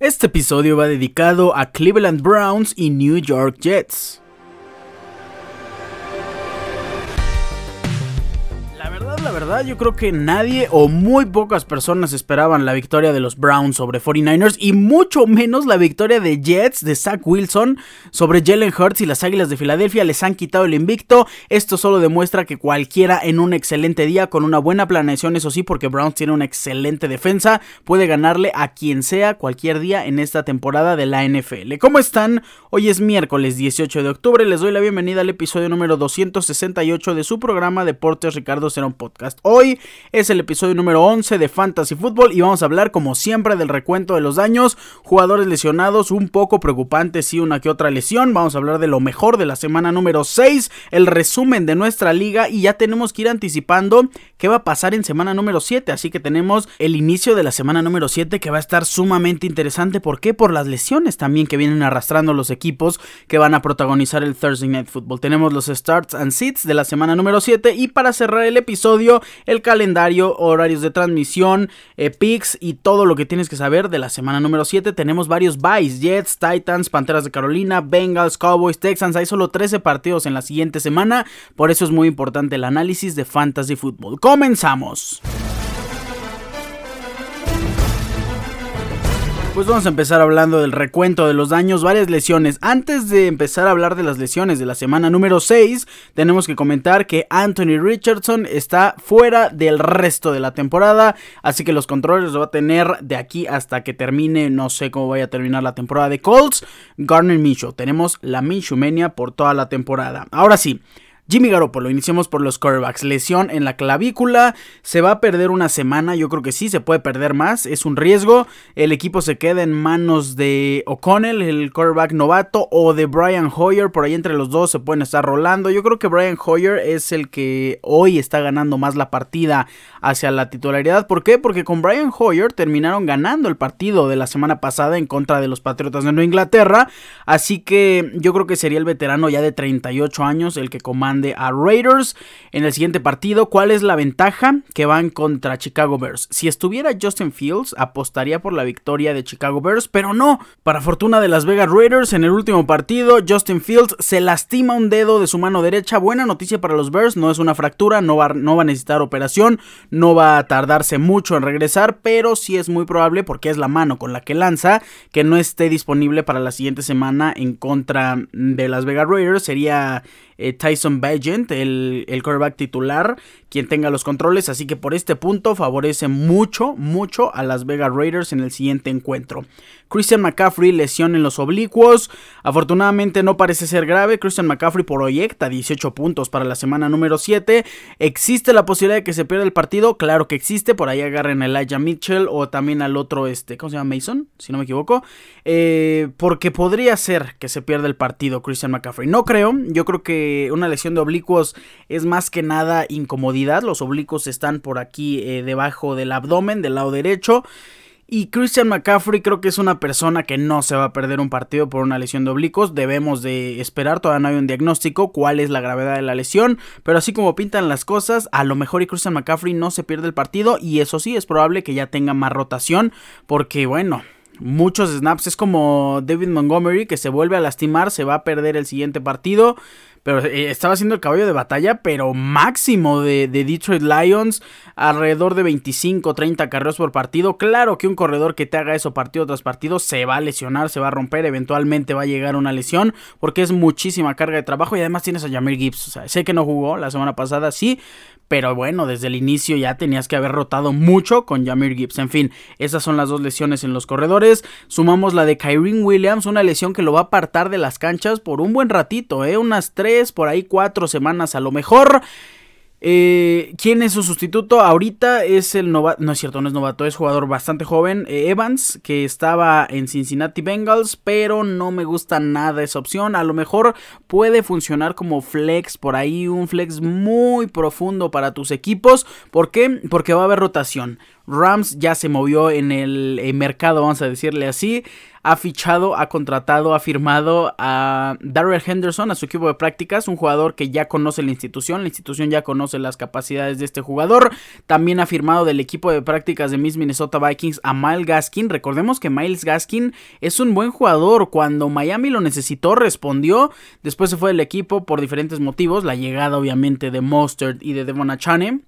Este episodio va dedicado a Cleveland Browns y New York Jets. La verdad, yo creo que nadie o muy pocas personas esperaban la victoria de los Browns sobre 49ers y mucho menos la victoria de Jets de Zach Wilson sobre Jalen Hurts y las Águilas de Filadelfia les han quitado el invicto. Esto solo demuestra que cualquiera en un excelente día con una buena planeación, eso sí, porque Browns tiene una excelente defensa, puede ganarle a quien sea cualquier día en esta temporada de la NFL. ¿Cómo están? Hoy es miércoles 18 de octubre, les doy la bienvenida al episodio número 268 de su programa Deportes Ricardo Cerón Podcast. Hoy es el episodio número 11 de Fantasy Football y vamos a hablar como siempre del recuento de los daños, jugadores lesionados, un poco preocupante sí una que otra lesión, vamos a hablar de lo mejor de la semana número 6, el resumen de nuestra liga y ya tenemos que ir anticipando qué va a pasar en semana número 7, así que tenemos el inicio de la semana número 7 que va a estar sumamente interesante, ¿por qué? Por las lesiones también que vienen arrastrando los equipos que van a protagonizar el Thursday Night Football. Tenemos los starts and sits de la semana número 7 y para cerrar el episodio el calendario, horarios de transmisión, eh, picks y todo lo que tienes que saber de la semana número 7. Tenemos varios buys, Jets, Titans, Panteras de Carolina, Bengals, Cowboys, Texans. Hay solo 13 partidos en la siguiente semana, por eso es muy importante el análisis de Fantasy Football. Comenzamos. Pues vamos a empezar hablando del recuento de los daños, varias lesiones. Antes de empezar a hablar de las lesiones de la semana número 6, tenemos que comentar que Anthony Richardson está fuera del resto de la temporada, así que los controles los va a tener de aquí hasta que termine, no sé cómo vaya a terminar la temporada de Colts, Garner Minshew. Tenemos la Minshew por toda la temporada. Ahora sí, Jimmy Garoppolo, iniciamos por los quarterbacks. Lesión en la clavícula, se va a perder una semana, yo creo que sí, se puede perder más, es un riesgo. El equipo se queda en manos de O'Connell, el quarterback novato, o de Brian Hoyer, por ahí entre los dos se pueden estar rolando. Yo creo que Brian Hoyer es el que hoy está ganando más la partida hacia la titularidad. ¿Por qué? Porque con Brian Hoyer terminaron ganando el partido de la semana pasada en contra de los Patriotas de Nueva Inglaterra. Así que yo creo que sería el veterano ya de 38 años el que comanda a Raiders en el siguiente partido. ¿Cuál es la ventaja? Que van contra Chicago Bears. Si estuviera Justin Fields, apostaría por la victoria de Chicago Bears, pero no. Para fortuna de Las Vegas Raiders, en el último partido, Justin Fields se lastima un dedo de su mano derecha. Buena noticia para los Bears, no es una fractura, no va, no va a necesitar operación, no va a tardarse mucho en regresar, pero sí es muy probable, porque es la mano con la que lanza, que no esté disponible para la siguiente semana en contra de Las Vegas Raiders. Sería eh, Tyson Bagent, el, el quarterback titular, quien tenga los controles. Así que por este punto favorece mucho, mucho a Las Vegas Raiders en el siguiente encuentro. Christian McCaffrey, lesión en los oblicuos. Afortunadamente no parece ser grave. Christian McCaffrey proyecta 18 puntos para la semana número 7. ¿Existe la posibilidad de que se pierda el partido? Claro que existe. Por ahí agarren a Elijah Mitchell o también al otro, este, ¿cómo se llama? Mason, si no me equivoco. Eh, porque podría ser que se pierda el partido Christian McCaffrey. No creo. Yo creo que una lesión de oblicuos es más que nada incomodidad. Los oblicuos están por aquí eh, debajo del abdomen, del lado derecho. Y Christian McCaffrey creo que es una persona que no se va a perder un partido por una lesión de oblicuos. Debemos de esperar, todavía no hay un diagnóstico cuál es la gravedad de la lesión. Pero así como pintan las cosas, a lo mejor y Christian McCaffrey no se pierde el partido. Y eso sí, es probable que ya tenga más rotación. Porque bueno, muchos snaps. Es como David Montgomery que se vuelve a lastimar, se va a perder el siguiente partido. Pero eh, estaba haciendo el caballo de batalla, pero máximo de, Detroit Lions, alrededor de 25, 30 carreras por partido. Claro que un corredor que te haga eso partido tras partido se va a lesionar, se va a romper, eventualmente va a llegar una lesión, porque es muchísima carga de trabajo y además tienes a Jamir Gibbs. O sea, sé que no jugó la semana pasada, sí, pero bueno, desde el inicio ya tenías que haber rotado mucho con Jamir Gibbs. En fin, esas son las dos lesiones en los corredores. Sumamos la de Kyrie Williams, una lesión que lo va a apartar de las canchas por un buen ratito, ¿eh? unas tres, por ahí cuatro semanas a lo mejor. Eh, ¿Quién es su sustituto? Ahorita es el novato, no es cierto, no es novato, es jugador bastante joven, eh, Evans, que estaba en Cincinnati Bengals, pero no me gusta nada esa opción. A lo mejor puede funcionar como flex por ahí, un flex muy profundo para tus equipos. ¿Por qué? Porque va a haber rotación. Rams ya se movió en el mercado, vamos a decirle así ha fichado, ha contratado, ha firmado a Darrell Henderson a su equipo de prácticas, un jugador que ya conoce la institución, la institución ya conoce las capacidades de este jugador. También ha firmado del equipo de prácticas de Miss Minnesota Vikings a Miles Gaskin. Recordemos que Miles Gaskin es un buen jugador. Cuando Miami lo necesitó, respondió. Después se fue del equipo por diferentes motivos. La llegada, obviamente, de Mustard y de Devon Achane.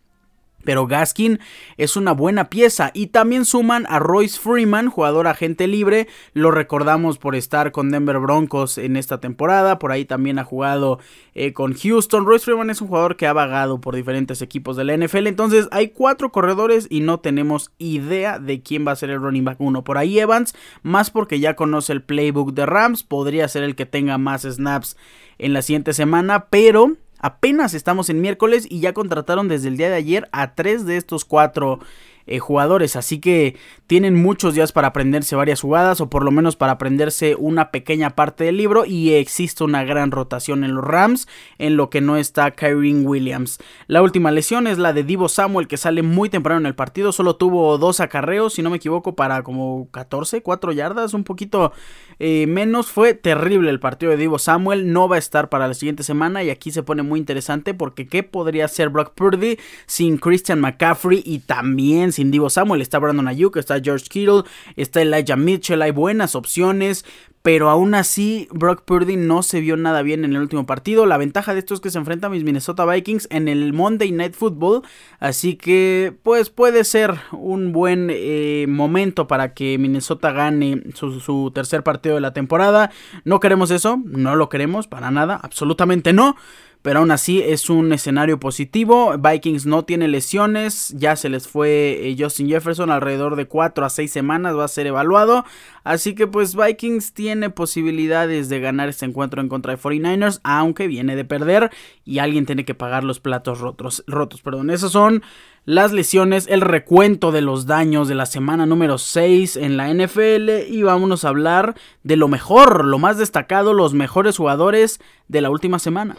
Pero Gaskin es una buena pieza y también suman a Royce Freeman, jugador agente libre, lo recordamos por estar con Denver Broncos en esta temporada, por ahí también ha jugado eh, con Houston. Royce Freeman es un jugador que ha vagado por diferentes equipos de la NFL, entonces hay cuatro corredores y no tenemos idea de quién va a ser el running back uno. Por ahí Evans, más porque ya conoce el playbook de Rams, podría ser el que tenga más snaps en la siguiente semana, pero Apenas estamos en miércoles y ya contrataron desde el día de ayer a tres de estos cuatro eh, jugadores. Así que tienen muchos días para aprenderse varias jugadas o por lo menos para aprenderse una pequeña parte del libro. Y existe una gran rotación en los Rams en lo que no está Kyrie Williams. La última lesión es la de Divo Samuel que sale muy temprano en el partido. Solo tuvo dos acarreos, si no me equivoco, para como 14, 4 yardas, un poquito eh, menos. Fue terrible el partido de Divo Samuel. No va a estar para la siguiente semana y aquí se pone muy interesante porque ¿qué podría ser Brock Purdy sin Christian McCaffrey y también sin sin Samuel. Está Brandon Ayuk, está George Kittle, está Elijah Mitchell. Hay buenas opciones. Pero aún así, Brock Purdy no se vio nada bien en el último partido. La ventaja de esto es que se enfrenta a mis Minnesota Vikings en el Monday Night Football. Así que, pues puede ser un buen eh, momento para que Minnesota gane su tercer partido de la temporada. No queremos eso, no lo queremos para nada, absolutamente no pero aún así es un escenario positivo. Vikings no tiene lesiones, ya se les fue eh, Justin Jefferson alrededor de 4 a 6 semanas, va a ser evaluado. Así que pues Vikings tiene posibilidades de ganar este encuentro en contra de 49ers, aunque viene de perder y alguien tiene que pagar los platos rotos. rotos perdón. Esos son las lesiones, el recuento de los daños de la semana número 6 en la NFL y vámonos a hablar de lo mejor, lo más destacado, los mejores jugadores de la última semana.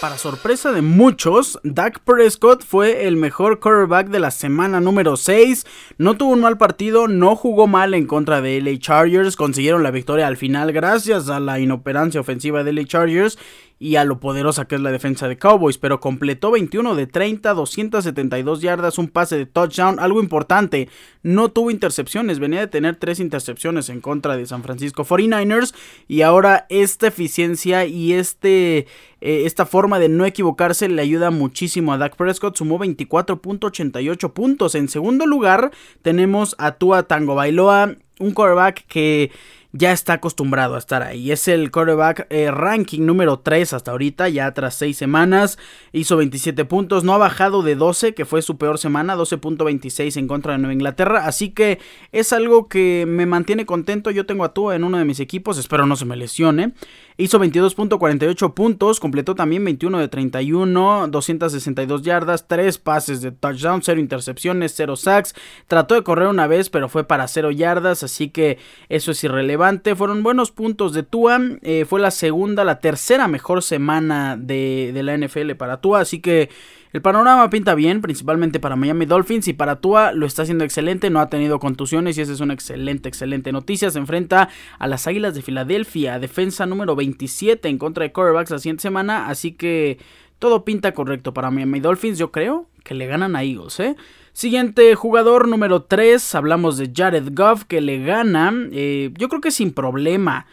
Para sorpresa de muchos, Dak Prescott fue el mejor quarterback de la semana número 6. No tuvo un mal partido, no jugó mal en contra de LA Chargers, consiguieron la victoria al final gracias a la inoperancia ofensiva de LA Chargers y a lo poderosa que es la defensa de Cowboys, pero completó 21 de 30, 272 yardas, un pase de touchdown, algo importante, no tuvo intercepciones, venía de tener tres intercepciones en contra de San Francisco 49ers y ahora esta eficiencia y este, eh, esta forma de no equivocarse le ayuda muchísimo a Dak Prescott, sumó 24.88 puntos, en segundo lugar tenemos a Tua Tango Bailoa, un quarterback que ya está acostumbrado a estar ahí. Es el quarterback eh, ranking número 3 hasta ahorita, ya tras 6 semanas. Hizo 27 puntos, no ha bajado de 12, que fue su peor semana, 12.26 en contra de Nueva Inglaterra. Así que es algo que me mantiene contento. Yo tengo a Tua en uno de mis equipos, espero no se me lesione. Hizo 22.48 puntos, completó también 21 de 31, 262 yardas, 3 pases de touchdown, 0 intercepciones, 0 sacks. Trató de correr una vez, pero fue para 0 yardas, así que eso es irrelevante. Fueron buenos puntos de Tua, eh, fue la segunda, la tercera mejor semana de, la NFL para Tua, así que... El panorama pinta bien, principalmente para Miami Dolphins y para Tua lo está haciendo excelente, no ha tenido contusiones y esa es una excelente, excelente noticia. Se enfrenta a las Águilas de Filadelfia, defensa número 27 en contra de quarterbacks la siguiente semana, así que todo pinta correcto para Miami Dolphins, yo creo que le ganan a Eagles, ¿eh? Siguiente jugador número 3, hablamos de Jared Goff que le gana, eh, yo creo que sin problema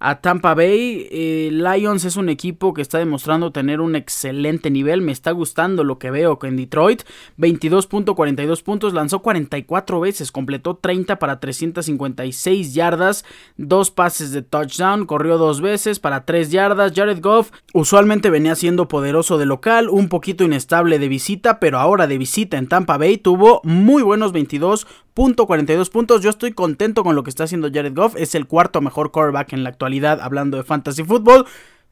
a Tampa Bay. Eh, Lions es un equipo que está demostrando tener un excelente nivel. Me está gustando lo que veo en Detroit. 22.42 puntos, lanzó 44 veces, completó 30 para 356 yardas, dos pases de touchdown, corrió dos veces para 3 yardas. Jared Goff usualmente venía siendo poderoso de local, un poquito inestable de visita, pero ahora de visita en Tampa Bay tuvo muy buenos 22 42 puntos. Yo estoy contento con lo que está haciendo Jared Goff. Es el cuarto mejor quarterback en la actualidad hablando de fantasy football.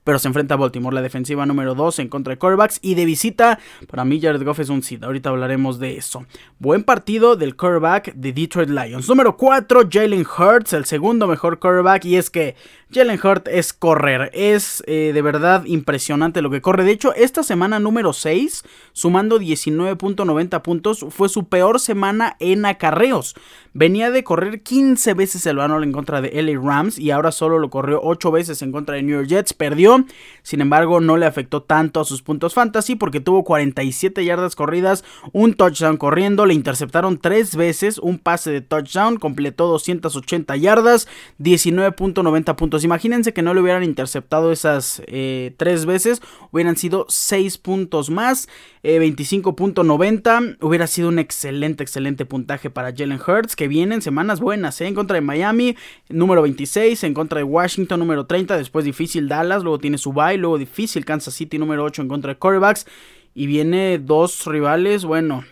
Pero se enfrenta a Baltimore, la defensiva número 2 en contra de quarterbacks y de visita, para mí Jared Goff es un sit, ahorita hablaremos de eso. Buen partido del quarterback de Detroit Lions. Número 4, Jalen Hurts, el segundo mejor quarterback y es que Jalen Hurts es correr, es eh, de verdad impresionante lo que corre. De hecho, esta semana número 6, sumando 19.90 puntos, fue su peor semana en acarreos. Venía de correr 15 veces el balón en contra de LA Rams y ahora solo lo corrió 8 veces en contra de New York Jets. Perdió, sin embargo, no le afectó tanto a sus puntos fantasy porque tuvo 47 yardas corridas, un touchdown corriendo, le interceptaron 3 veces, un pase de touchdown, completó 280 yardas, 19.90 puntos. Imagínense que no le hubieran interceptado esas 3 eh, veces, hubieran sido 6 puntos más, 25.90. Eh, Hubiera sido un excelente, excelente puntaje para Jalen Hurts que vienen semanas buenas, ¿eh? En contra de Miami, número 26, en contra de Washington, número 30, después difícil Dallas, luego tiene su bye, luego difícil Kansas City, número 8 en contra de quarterbacks. Y viene dos rivales, bueno,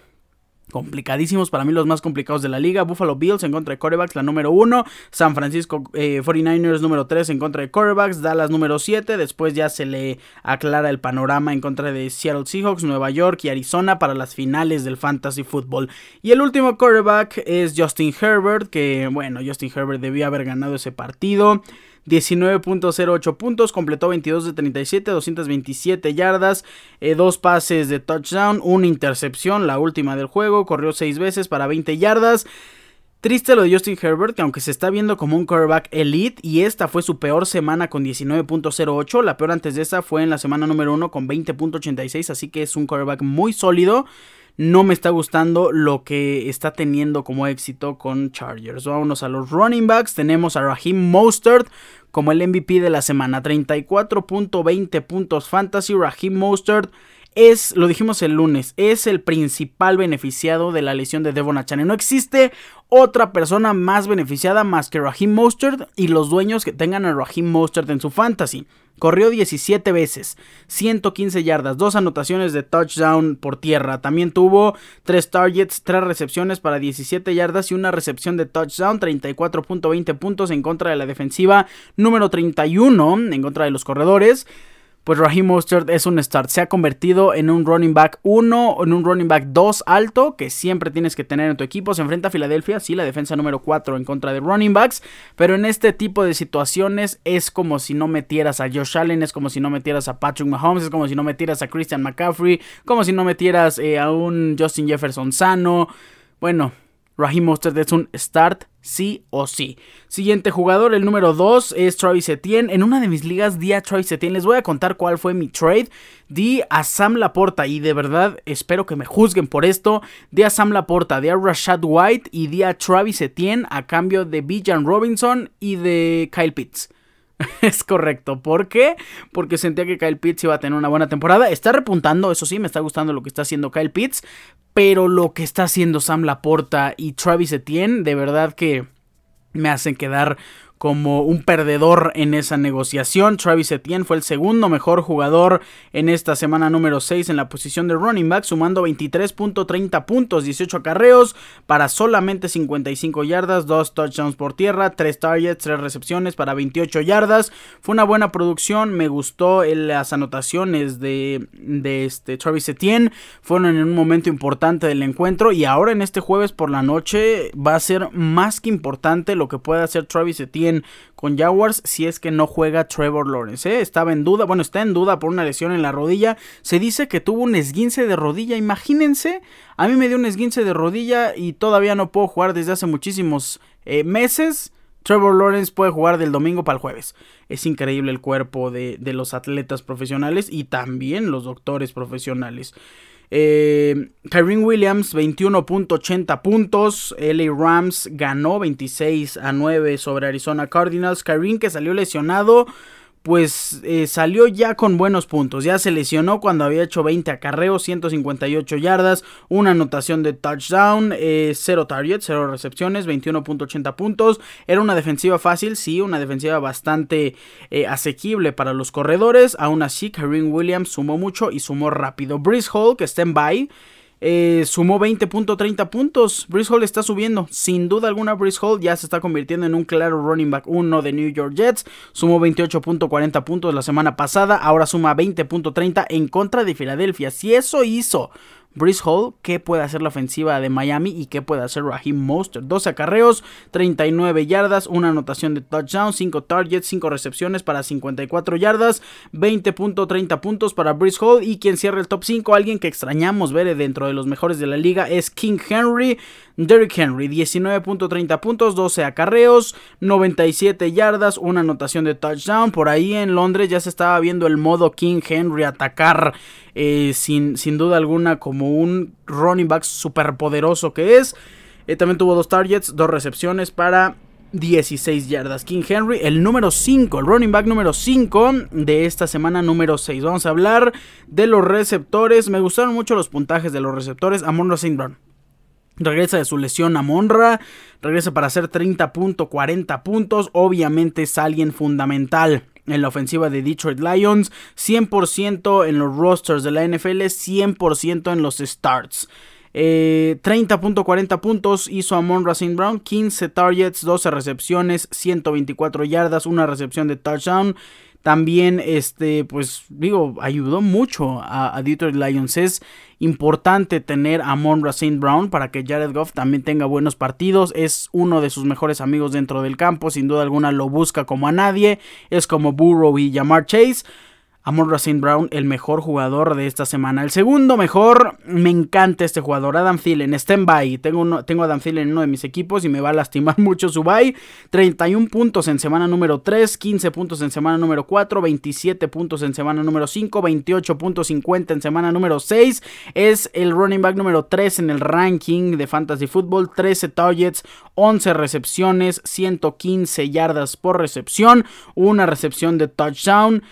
complicadísimos, para mí los más complicados de la liga. Buffalo Bills en contra de quarterbacks, la número 1. San Francisco 49ers eh, número 3 en contra de quarterbacks. Dallas número 7. Después ya se le aclara el panorama en contra de Seattle Seahawks, Nueva York y Arizona para las finales del Fantasy Football. Y el último quarterback es Justin Herbert, que bueno, Justin Herbert debía haber ganado ese partido. 19.08 puntos, completó 22 de 37, 227 yardas, eh, dos pases de touchdown, una intercepción, la última del juego, corrió 6 veces para 20 yardas. Triste lo de Justin Herbert, que aunque se está viendo como un quarterback elite, y esta fue su peor semana con 19.08, la peor antes de esa fue en la semana número 1 con 20.86, así que es un quarterback muy sólido no me está gustando lo que está teniendo como éxito con Chargers. Vámonos a los running backs. Tenemos a Raheem Mostert como el MVP de la semana. 34.20 puntos fantasy. Raheem Mostert es, lo dijimos el lunes, es el principal beneficiado de la lesión de Devon Achane. No existe otra persona más beneficiada más que Raheem Mostert y los dueños que tengan a Raheem Mostert en su fantasy. Corrió 17 veces, 115 yardas, dos anotaciones de touchdown por tierra. También tuvo 3 targets, 3 recepciones para 17 yardas y una recepción de touchdown, 34.20 puntos en contra de la defensiva número 31 en contra de los corredores pues Raheem Mostert es un start. Se ha convertido en un running back 1 en un running back 2 alto que siempre tienes que tener en tu equipo. Se enfrenta a Filadelfia, sí, la defensa número 4 en contra de running backs. Pero en este tipo de situaciones es como si no metieras a Josh Allen, es como si no metieras a Patrick Mahomes, es como si no metieras a Christian McCaffrey, como si no metieras eh, a un Justin Jefferson sano. Bueno, Raheem Mostert es un start sí o sí. Siguiente jugador, el número 2 es Travis Etienne. En una de mis ligas di a Travis Etienne. Les voy a contar cuál fue mi trade. Di a Sam Laporta y de verdad espero que me juzguen por esto. Di a Sam Laporta, di a Rashad White y di a Travis Etienne a cambio de Bijan Robinson y de Kyle Pitts. Es correcto. ¿Por qué? Porque sentía que Kyle Pitts iba a tener una buena temporada. Está repuntando, eso sí, me está gustando lo que está haciendo Kyle Pitts. Pero lo que está haciendo Sam Laporta y Travis Etienne, de verdad que me hacen quedar como un perdedor en esa negociación. Travis Etienne fue el segundo mejor jugador en esta semana número 6 en la posición de running back, sumando 23.30 puntos, 18 acarreos para solamente 55 yardas, 2 touchdowns por tierra, 3 targets, 3 recepciones para 28 yardas. Fue una buena producción, me gustó las anotaciones de, este Travis Etienne, fueron en un momento importante del encuentro y ahora en este jueves por la noche va a ser más que importante lo que pueda hacer Travis Etienne con Jaguars si es que no juega Trevor Lawrence. ¿eh? Estaba en duda, bueno, está en duda por una lesión en la rodilla. Se dice que tuvo un esguince de rodilla. Imagínense, a mí me dio un esguince de rodilla y todavía no puedo jugar desde hace muchísimos eh, meses. Trevor Lawrence puede jugar del domingo para el jueves. Es increíble el cuerpo de, de los atletas profesionales y también los doctores profesionales. Eh, Williams, 21.80 puntos. LA Rams ganó 26 a 9 sobre Arizona Cardinals. Kyrie que salió lesionado pues eh, salió ya con buenos puntos. Ya se lesionó cuando había hecho 20 acarreos, 158 yardas, una anotación de touchdown, 0 eh, targets, 0 recepciones, 21.80 puntos. Era una defensiva fácil, sí, una defensiva bastante eh, asequible para los corredores. Aún así, Kareem Williams sumó mucho y sumó rápido. Brice Hall, que está en bye. Eh, sumó 20.30 puntos. Brice Hall está subiendo. Sin duda alguna, Brice Hall ya se está convirtiendo en un claro running back 1 de New York Jets. Sumó 28.40 puntos la semana pasada. Ahora suma 20.30 en contra de Filadelfia. Si eso hizo Brice Hall, qué puede hacer la ofensiva de Miami y qué puede hacer Raheem Mostert. 12 acarreos, 39 yardas, una anotación de touchdown, 5 targets, 5 recepciones para 54 yardas, 20.30 puntos para Brice Hall y quien cierra el top 5, alguien que extrañamos ver dentro de los mejores de la liga es King Henry, Derrick Henry, 19.30 puntos, 12 acarreos, 97 yardas, una anotación de touchdown. Por ahí en Londres ya se estaba viendo el modo King Henry atacar eh, sin, sin duda alguna como un running back super poderoso que es. Eh, también tuvo dos targets, dos recepciones para 16 yardas. King Henry, el número 5, el running back número 5 de esta semana número 6. Vamos a hablar de los receptores. Me gustaron mucho los puntajes de los receptores. Amon. Brown. Regresa de su lesión a Monra. Regresa para hacer 30.40 puntos. Obviamente es alguien fundamental en la ofensiva de Detroit Lions, 100% en los rosters de la NFL, 100% en los starts. 30.40 eh, puntos hizo Amon Racine Brown, 15 targets, 12 recepciones, 124 yardas, una recepción de touchdown. También, este, pues digo, ayudó mucho a, Detroit Lions. Es importante tener a Monra St. Brown para que Jared Goff también tenga buenos partidos. Es uno de sus mejores amigos dentro del campo. Sin duda alguna lo busca como a nadie. Es como Burrow y Jamar Chase. Amon Racine Brown, el mejor jugador de esta semana. El segundo mejor, me encanta este jugador, Adam Thielen, stand by. Tengo, tengo a Adam Thielen en uno de mis equipos y me va a lastimar mucho su bye. 31 puntos en semana número 3, 15 puntos en semana número 4, 27 puntos en semana número 5, 28.50 en semana número 6. Es el running back número 3 en el ranking de Fantasy Football, 13 targets, 11 recepciones, 115 yardas por recepción, una recepción de touchdown.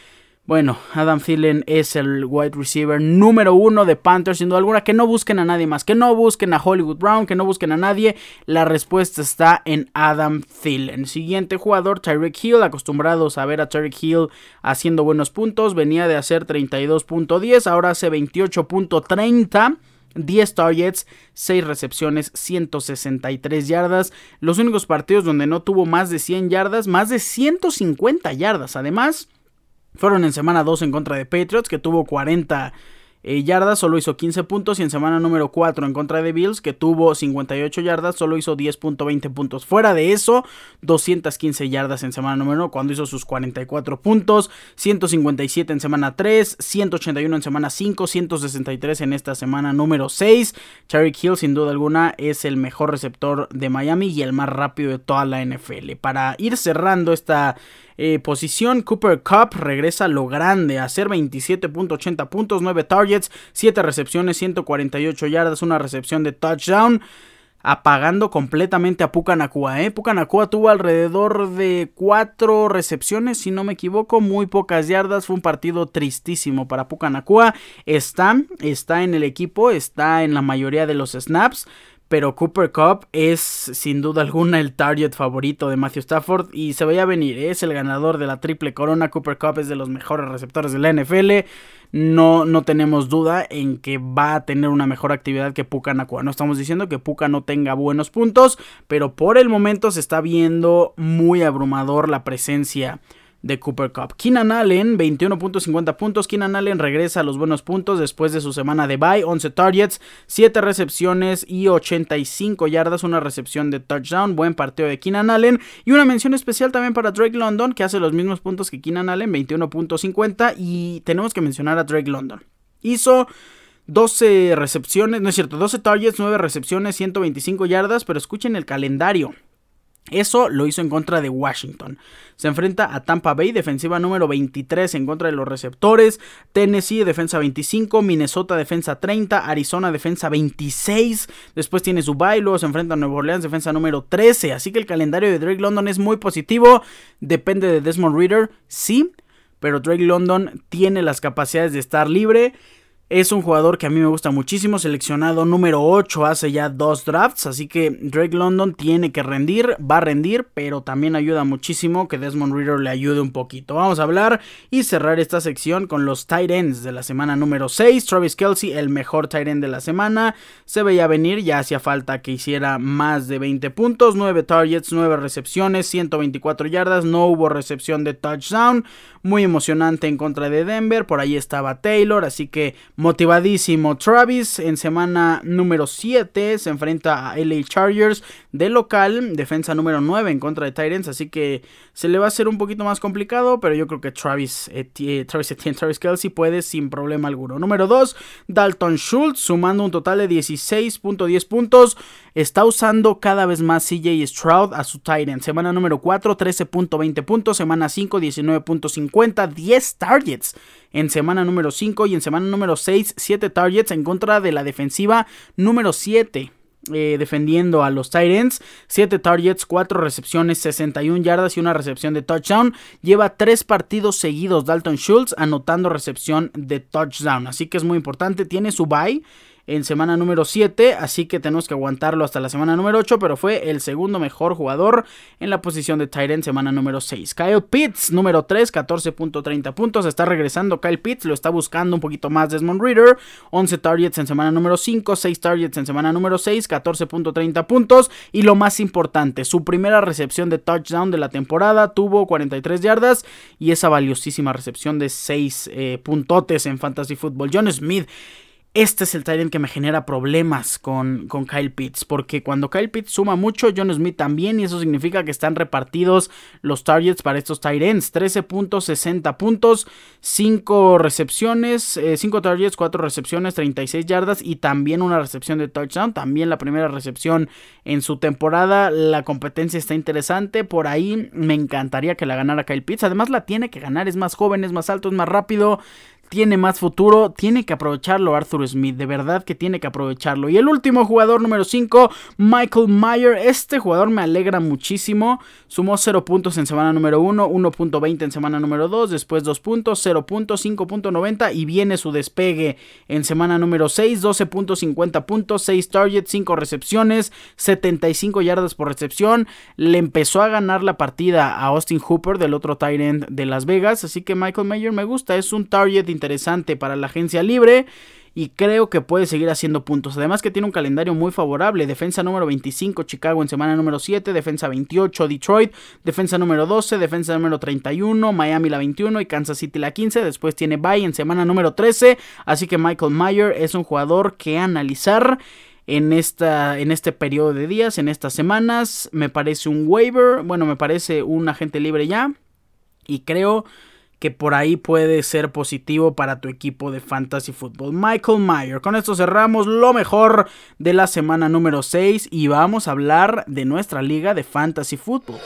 Bueno, Adam Thielen es el wide receiver número uno de Panthers, sin duda alguna. Que no busquen a nadie más, que no busquen a Hollywood Brown, que no busquen a nadie. La respuesta está en Adam Thielen. Siguiente jugador, Tyreek Hill. Acostumbrados a ver a Tyreek Hill haciendo buenos puntos. Venía de hacer 32.10, ahora hace 28.30. 10 targets, 6 recepciones, 163 yardas. Los únicos partidos donde no tuvo más de 100 yardas, más de 150 yardas. Además, fueron en semana 2 en contra de Patriots, que tuvo 40 eh, yardas, solo hizo 15 puntos. Y en semana número 4 en contra de Bills, que tuvo 58 yardas, solo hizo 10.20 puntos. Fuera de eso, 215 yardas en semana número 1, cuando hizo sus 44 puntos. 157 en semana 3, 181 en semana 5, 163 en esta semana número 6. Cherry Hill, sin duda alguna, es el mejor receptor de Miami y el más rápido de toda la NFL. Para ir cerrando esta eh, posición, Cooper Cup regresa lo grande, a hacer 27.80 puntos, 9 targets, 7 recepciones, 148 yardas, una recepción de touchdown apagando completamente a Pucanacua. ¿eh? Pucanacua tuvo alrededor de 4 recepciones, si no me equivoco, muy pocas yardas. Fue un partido tristísimo para Pucanacua. Está, está en el equipo, está en la mayoría de los snaps pero Cooper Cup es sin duda alguna el target favorito de Matthew Stafford y se veía venir, es el ganador de la triple corona, Cooper Cup es de los mejores receptores de la NFL, no, no tenemos duda en que va a tener una mejor actividad que Puka Nakua, no estamos diciendo que Puka no tenga buenos puntos, pero por el momento se está viendo muy abrumador la presencia de Cooper Cup. Keenan Allen, 21.50 puntos. Keenan Allen regresa a los buenos puntos después de su semana de bye. 11 targets, 7 recepciones y 85 yardas. Una recepción de touchdown. Buen partido de Keenan Allen. Y una mención especial también para Drake London, que hace los mismos puntos que Keenan Allen, 21.50. Y tenemos que mencionar a Drake London. Hizo 12 recepciones, no es cierto, 12 targets, 9 recepciones, 125 yardas. Pero escuchen el calendario. Eso lo hizo en contra de Washington. Se enfrenta a Tampa Bay, defensiva número 23 en contra de los receptores. Tennessee, defensa 25. Minnesota, defensa 30. Arizona, defensa 26. Después tiene su luego se enfrenta a Nueva Orleans, defensa número 13. Así que el calendario de Drake London es muy positivo. Depende de Desmond Reader, sí. Pero Drake London tiene las capacidades de estar libre. Es un jugador que a mí me gusta muchísimo, seleccionado número 8 hace ya dos drafts, así que Drake London tiene que rendir, va a rendir, pero también ayuda muchísimo que Desmond Reader le ayude un poquito. Vamos a hablar y cerrar esta sección con los tight ends de la semana número 6. Travis Kelsey, el mejor tight end de la semana, se veía venir, ya hacía falta que hiciera más de 20 puntos, 9 targets, 9 recepciones, 124 yardas, no hubo recepción de touchdown, muy emocionante en contra de Denver, por ahí estaba Taylor, así que motivadísimo Travis en semana número 7 se enfrenta a LA Chargers de local, defensa número 9 en contra de Titans, así que se le va a hacer un poquito más complicado, pero yo creo que Travis Etienne, Travis, Etienne, Travis Kelsey puede sin problema alguno. Número 2, Dalton Schultz sumando un total de 16.10 puntos, está usando cada vez más CJ Stroud a su Titan. Semana número 4, 13.20 puntos, semana 5, 19.50, 10 targets en semana número 5 y en semana número 6, 7 targets en contra de la defensiva número 7. Eh, defendiendo a los Titans. 7 targets, 4 recepciones, 61 yardas y una recepción de touchdown. Lleva 3 partidos seguidos Dalton Schultz anotando recepción de touchdown. Así que es muy importante. Tiene su bye en semana número 7, así que tenemos que aguantarlo hasta la semana número 8, pero fue el segundo mejor jugador en la posición de Tyrant semana número 6. Kyle Pitts, número 3, 14.30 puntos, está regresando Kyle Pitts, lo está buscando un poquito más Desmond Reader, 11 targets en semana número 5, 6 targets en semana número 6, 14.30 puntos y lo más importante, su primera recepción de touchdown de la temporada tuvo 43 yardas y esa valiosísima recepción de 6 eh, puntotes en Fantasy Football. John Smith este es el Tyrant que me genera problemas con, con, Kyle Pitts. Porque cuando Kyle Pitts suma mucho, John Smith también. Y eso significa que están repartidos los targets para estos Tyrants. 13 puntos, 60 puntos, 5 recepciones, 5 eh, targets, 4 recepciones, 36 yardas. Y también una recepción de touchdown. También la primera recepción en su temporada. La competencia está interesante. Por ahí me encantaría que la ganara Kyle Pitts. Además la tiene que ganar. Es más joven, es más alto, es más rápido tiene más futuro, tiene que aprovecharlo Arthur Smith, de verdad que tiene que aprovecharlo. Y el último jugador número 5, Michael Mayer, este jugador me alegra muchísimo, sumó 0 puntos en semana número 1, 1.20 en semana número 2, después 2 puntos, 0 puntos, 5.90 y viene su despegue en semana número 6, 12.50 puntos, 6 targets, 5 recepciones, 75 yardas por recepción, le empezó a ganar la partida a Austin Hooper del otro tight end de Las Vegas, así que Michael Mayer me gusta, es un target interesante para la agencia libre y creo que puede seguir haciendo puntos. Además que tiene un calendario muy favorable. Defensa número 25 Chicago en semana número 7, defensa 28 Detroit, defensa número 12, defensa número 31 Miami la 21 y Kansas City la 15. Después tiene bye en semana número 13, así que Michael Mayer es un jugador que analizar en, esta, en este periodo de días, en estas semanas. Me parece un waiver, bueno, me parece un agente libre ya y creo que por ahí puede ser positivo para tu equipo de fantasy football. Michael Mayer. Con esto cerramos lo mejor de la semana número 6 y vamos a hablar de nuestra liga de fantasy football.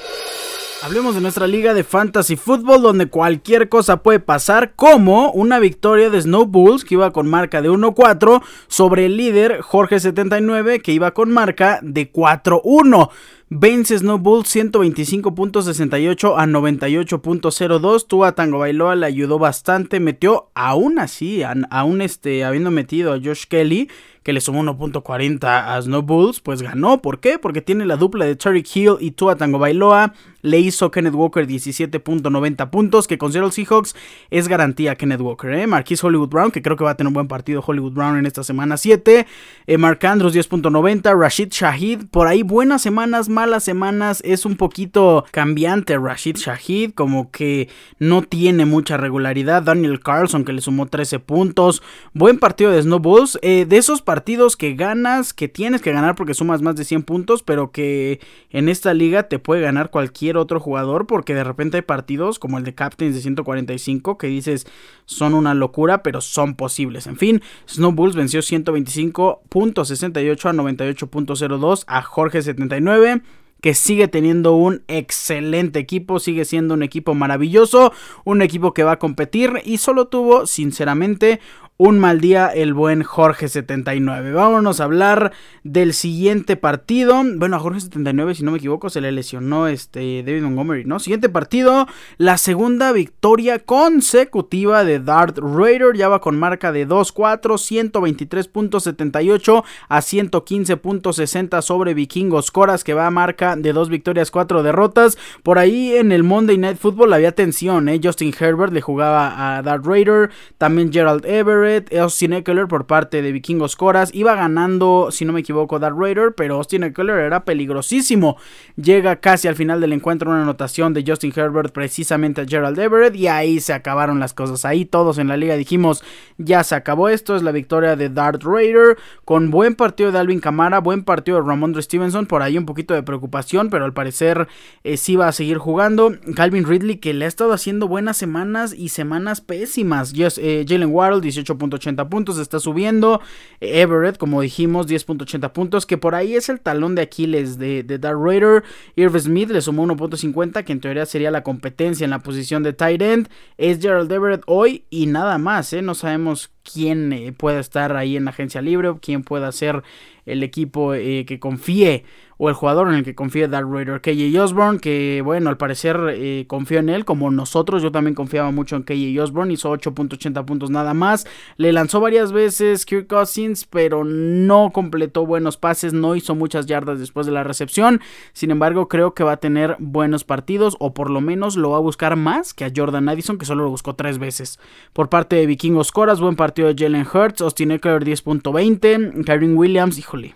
Hablemos de nuestra liga de fantasy football donde cualquier cosa puede pasar como una victoria de Snow Bulls que iba con marca de 1-4 sobre el líder Jorge 79 que iba con marca de 4-1. Vence Snowball 125.68 a 98.02. Tua Tango Bailoa le ayudó bastante. Metió aún así, aún este, habiendo metido a Josh Kelly, que le sumó 1.40 a Snowballs, pues ganó. ¿Por qué? Porque tiene la dupla de Tariq Hill y Tua Tango Bailoa. Le hizo Kenneth Walker 17.90 puntos, que con Seattle Seahawks es garantía Kenneth Walker. ¿eh? Marquis Hollywood Brown, que creo que va a tener un buen partido Hollywood Brown en esta semana 7. Eh, Mark Andrews 10.90. Rashid Shahid, por ahí buenas semanas, malas semanas. Es un poquito cambiante Rashid Shahid, como que no tiene mucha regularidad. Daniel Carlson, que le sumó 13 puntos. Buen partido de Snowballs. Eh, de esos partidos que ganas, que tienes que ganar porque sumas más de 100 puntos, pero que en esta liga te puede ganar cualquier otro jugador porque de repente hay partidos como el de Captains de 145 que dices son una locura, pero son posibles. En fin, Snowballs venció 125.68 a 98.02 a Jorge 79 que sigue teniendo un excelente equipo, sigue siendo un equipo maravilloso, un equipo que va a competir y solo tuvo, sinceramente, un mal día el buen Jorge 79. Vámonos a hablar del siguiente partido. Bueno, a Jorge 79, si no me equivoco, se le lesionó este David Montgomery, ¿no? Siguiente partido, la segunda victoria consecutiva de Dart Raider. Ya va con marca de 2-4, 123.78 a 115.60 sobre Vikingos Coras, que va a marca de dos victorias, cuatro derrotas. Por ahí en el Monday Night Football había tensión, ¿eh? Justin Herbert le jugaba a Dart Raider, también Gerald Everett. Austin Eckler por parte de Vikingos Coras. Iba ganando, si no me equivoco, Darth Raider, pero Austin Eckler era peligrosísimo. Llega casi al final del encuentro una anotación de Justin Herbert precisamente a Gerald Everett y ahí se acabaron las cosas. Ahí todos en la liga dijimos, ya se acabó esto, es la victoria de Darth Raider con buen partido de Alvin Kamara, buen partido de Ramondre Stevenson, por ahí un poquito de preocupación, pero al parecer eh, sí va a seguir jugando. Calvin Ridley que le ha estado haciendo buenas semanas y semanas pésimas. Eh, Jalen Waddle 18 .80 puntos, está subiendo. Everett, como dijimos, 10.80 puntos, que por ahí es el talón de Aquiles de, de Dark Raider. Irv Smith le sumó 1.50, que en teoría sería la competencia en la posición de tight end. Es Gerald Everett hoy y nada más, ¿eh? No sabemos quién eh, pueda estar ahí en la agencia libre, quién pueda ser el equipo eh, que confíe o el jugador en el que confía Dark Raider. KJ Osborne, que bueno, al parecer eh, confió en él, como nosotros, yo también confiaba mucho en KJ Osborne, hizo 8.80 puntos nada más, le lanzó varias veces Kirk Cousins, pero no completó buenos pases, no hizo muchas yardas después de la recepción, sin embargo creo que va a tener buenos partidos, o por lo menos lo va a buscar más que a Jordan Addison, que solo lo buscó tres veces. Por parte de Vikingos Coras, buen partido de Jalen Hurts, Austin Eckler 10.20, Karen Williams, híjole,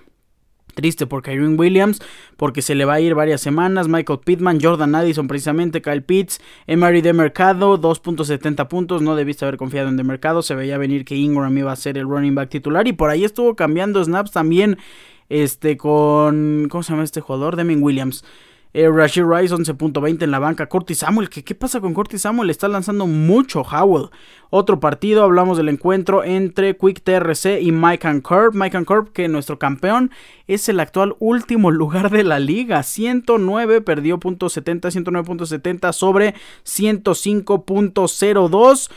Triste por Kyrie Williams, porque se le va a ir varias semanas. Michael Pittman, Jordan Addison, precisamente, Kyle Pitts, Emery de Mercado, 2.70 puntos. No debiste haber confiado en de Mercado. Se veía venir que Ingram iba a ser el running back titular. Y por ahí estuvo cambiando snaps también. Este con. ¿Cómo se llama este jugador? Deming Williams. Eh, Rashid Rice 11.20 en la banca. Curtis Samuel, ¿qué, ¿qué pasa con Curtis Samuel? Está lanzando mucho Howell. Otro partido, hablamos del encuentro entre Quick TRC y Mike and Curb. Mike and Curb, que nuestro campeón es el actual último lugar de la liga. 109, perdió .70, 109.70 sobre 105.02.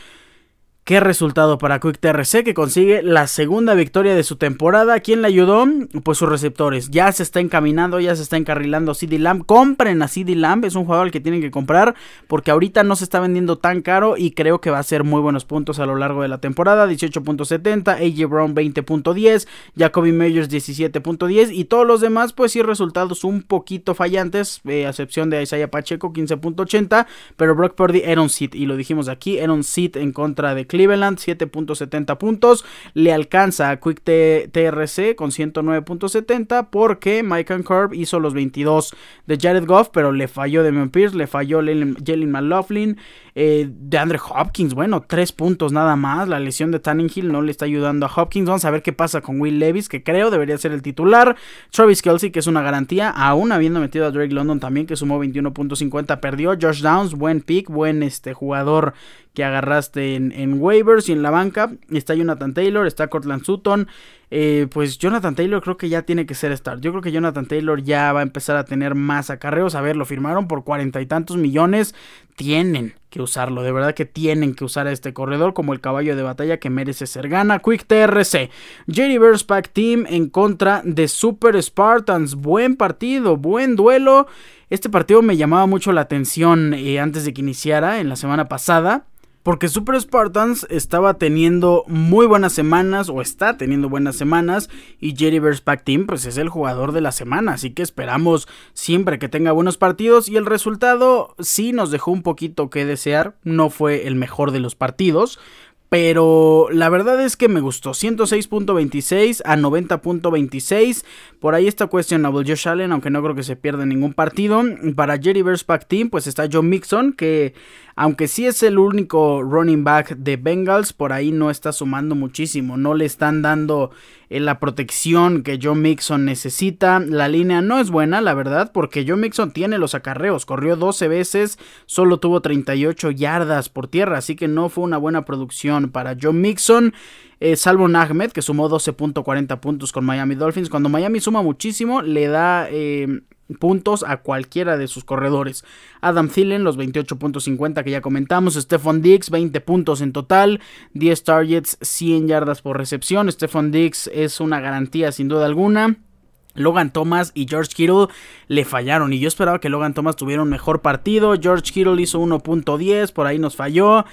Qué resultado para Quick TRC que consigue la segunda victoria de su temporada. ¿Quién le ayudó? Pues sus receptores. Ya se está encaminando, ya se está encarrilando CD Lamb. Compren a CD Lamb, es un jugador al que tienen que comprar porque ahorita no se está vendiendo tan caro y creo que va a ser muy buenos puntos a lo largo de la temporada. 18.70, AJ Brown 20.10, Jacoby Meyers 17.10 y todos los demás pues sí resultados un poquito fallantes, eh, a excepción de Isaiah Pacheco 15.80, pero Brock Purdy era un sit y lo dijimos aquí, era un sit en contra de Cleveland, 7.70 puntos. Le alcanza a Quick TRC con 109.70 porque Mike Curb hizo los 22 de Jared Goff, pero le falló Demian Pierce, le falló Jalen McLaughlin, eh, de Andre Hopkins, bueno, 3 puntos nada más. La lesión de Tannehill no le está ayudando a Hopkins. Vamos a ver qué pasa con Will Levis, que creo debería ser el titular. Travis Kelsey, que es una garantía, aún habiendo metido a Drake London también, que sumó 21.50, perdió. Josh Downs, buen pick, buen este jugador que agarraste en, en, waivers y en la banca. Está Jonathan Taylor, está Cortland Sutton. Eh, pues Jonathan Taylor creo que ya tiene que ser start. Yo creo que Jonathan Taylor ya va a empezar a tener más acarreos. A ver, lo firmaron por cuarenta y tantos millones. Tienen que usarlo, de verdad que tienen que usar a este corredor como el caballo de batalla que merece ser. Gana Quick TRC. Jerry Bears Pack Team en contra de Super Spartans. Buen partido, buen duelo. Este partido me llamaba mucho la atención eh, antes de que iniciara en la semana pasada. Porque Super Spartans estaba teniendo muy buenas semanas o está teniendo buenas semanas y Jerry Pack Team pues es el jugador de la semana, así que esperamos siempre que tenga buenos partidos y el resultado sí nos dejó un poquito que desear, no fue el mejor de los partidos, pero la verdad es que me gustó. 106.26 a 90.26. Por ahí está cuestionable Josh Allen, aunque no creo que se pierda ningún partido. Para Jerry Pack Team, pues está John Mixon, que aunque sí es el único running back de Bengals, por ahí no está sumando muchísimo. No le están dando eh, la protección que John Mixon necesita. La línea no es buena, la verdad, porque John Mixon tiene los acarreos. Corrió 12 veces, solo tuvo 38 yardas por tierra, así que no fue una buena producción para Joe Mixon. Eh, salvo Ahmed, que sumó 12.40 puntos con Miami Dolphins. Cuando Miami suma muchísimo, le da eh, puntos a cualquiera de sus corredores. Adam Thielen, los 28.50 que ya comentamos. Stephon Diggs, 20 puntos en total. 10 targets, 100 yardas por recepción. Stephon Diggs es una garantía sin duda alguna. Logan Thomas y George Kittle le fallaron y yo esperaba que Logan Thomas tuviera un mejor partido. George Kittle hizo 1.10, por ahí nos falló.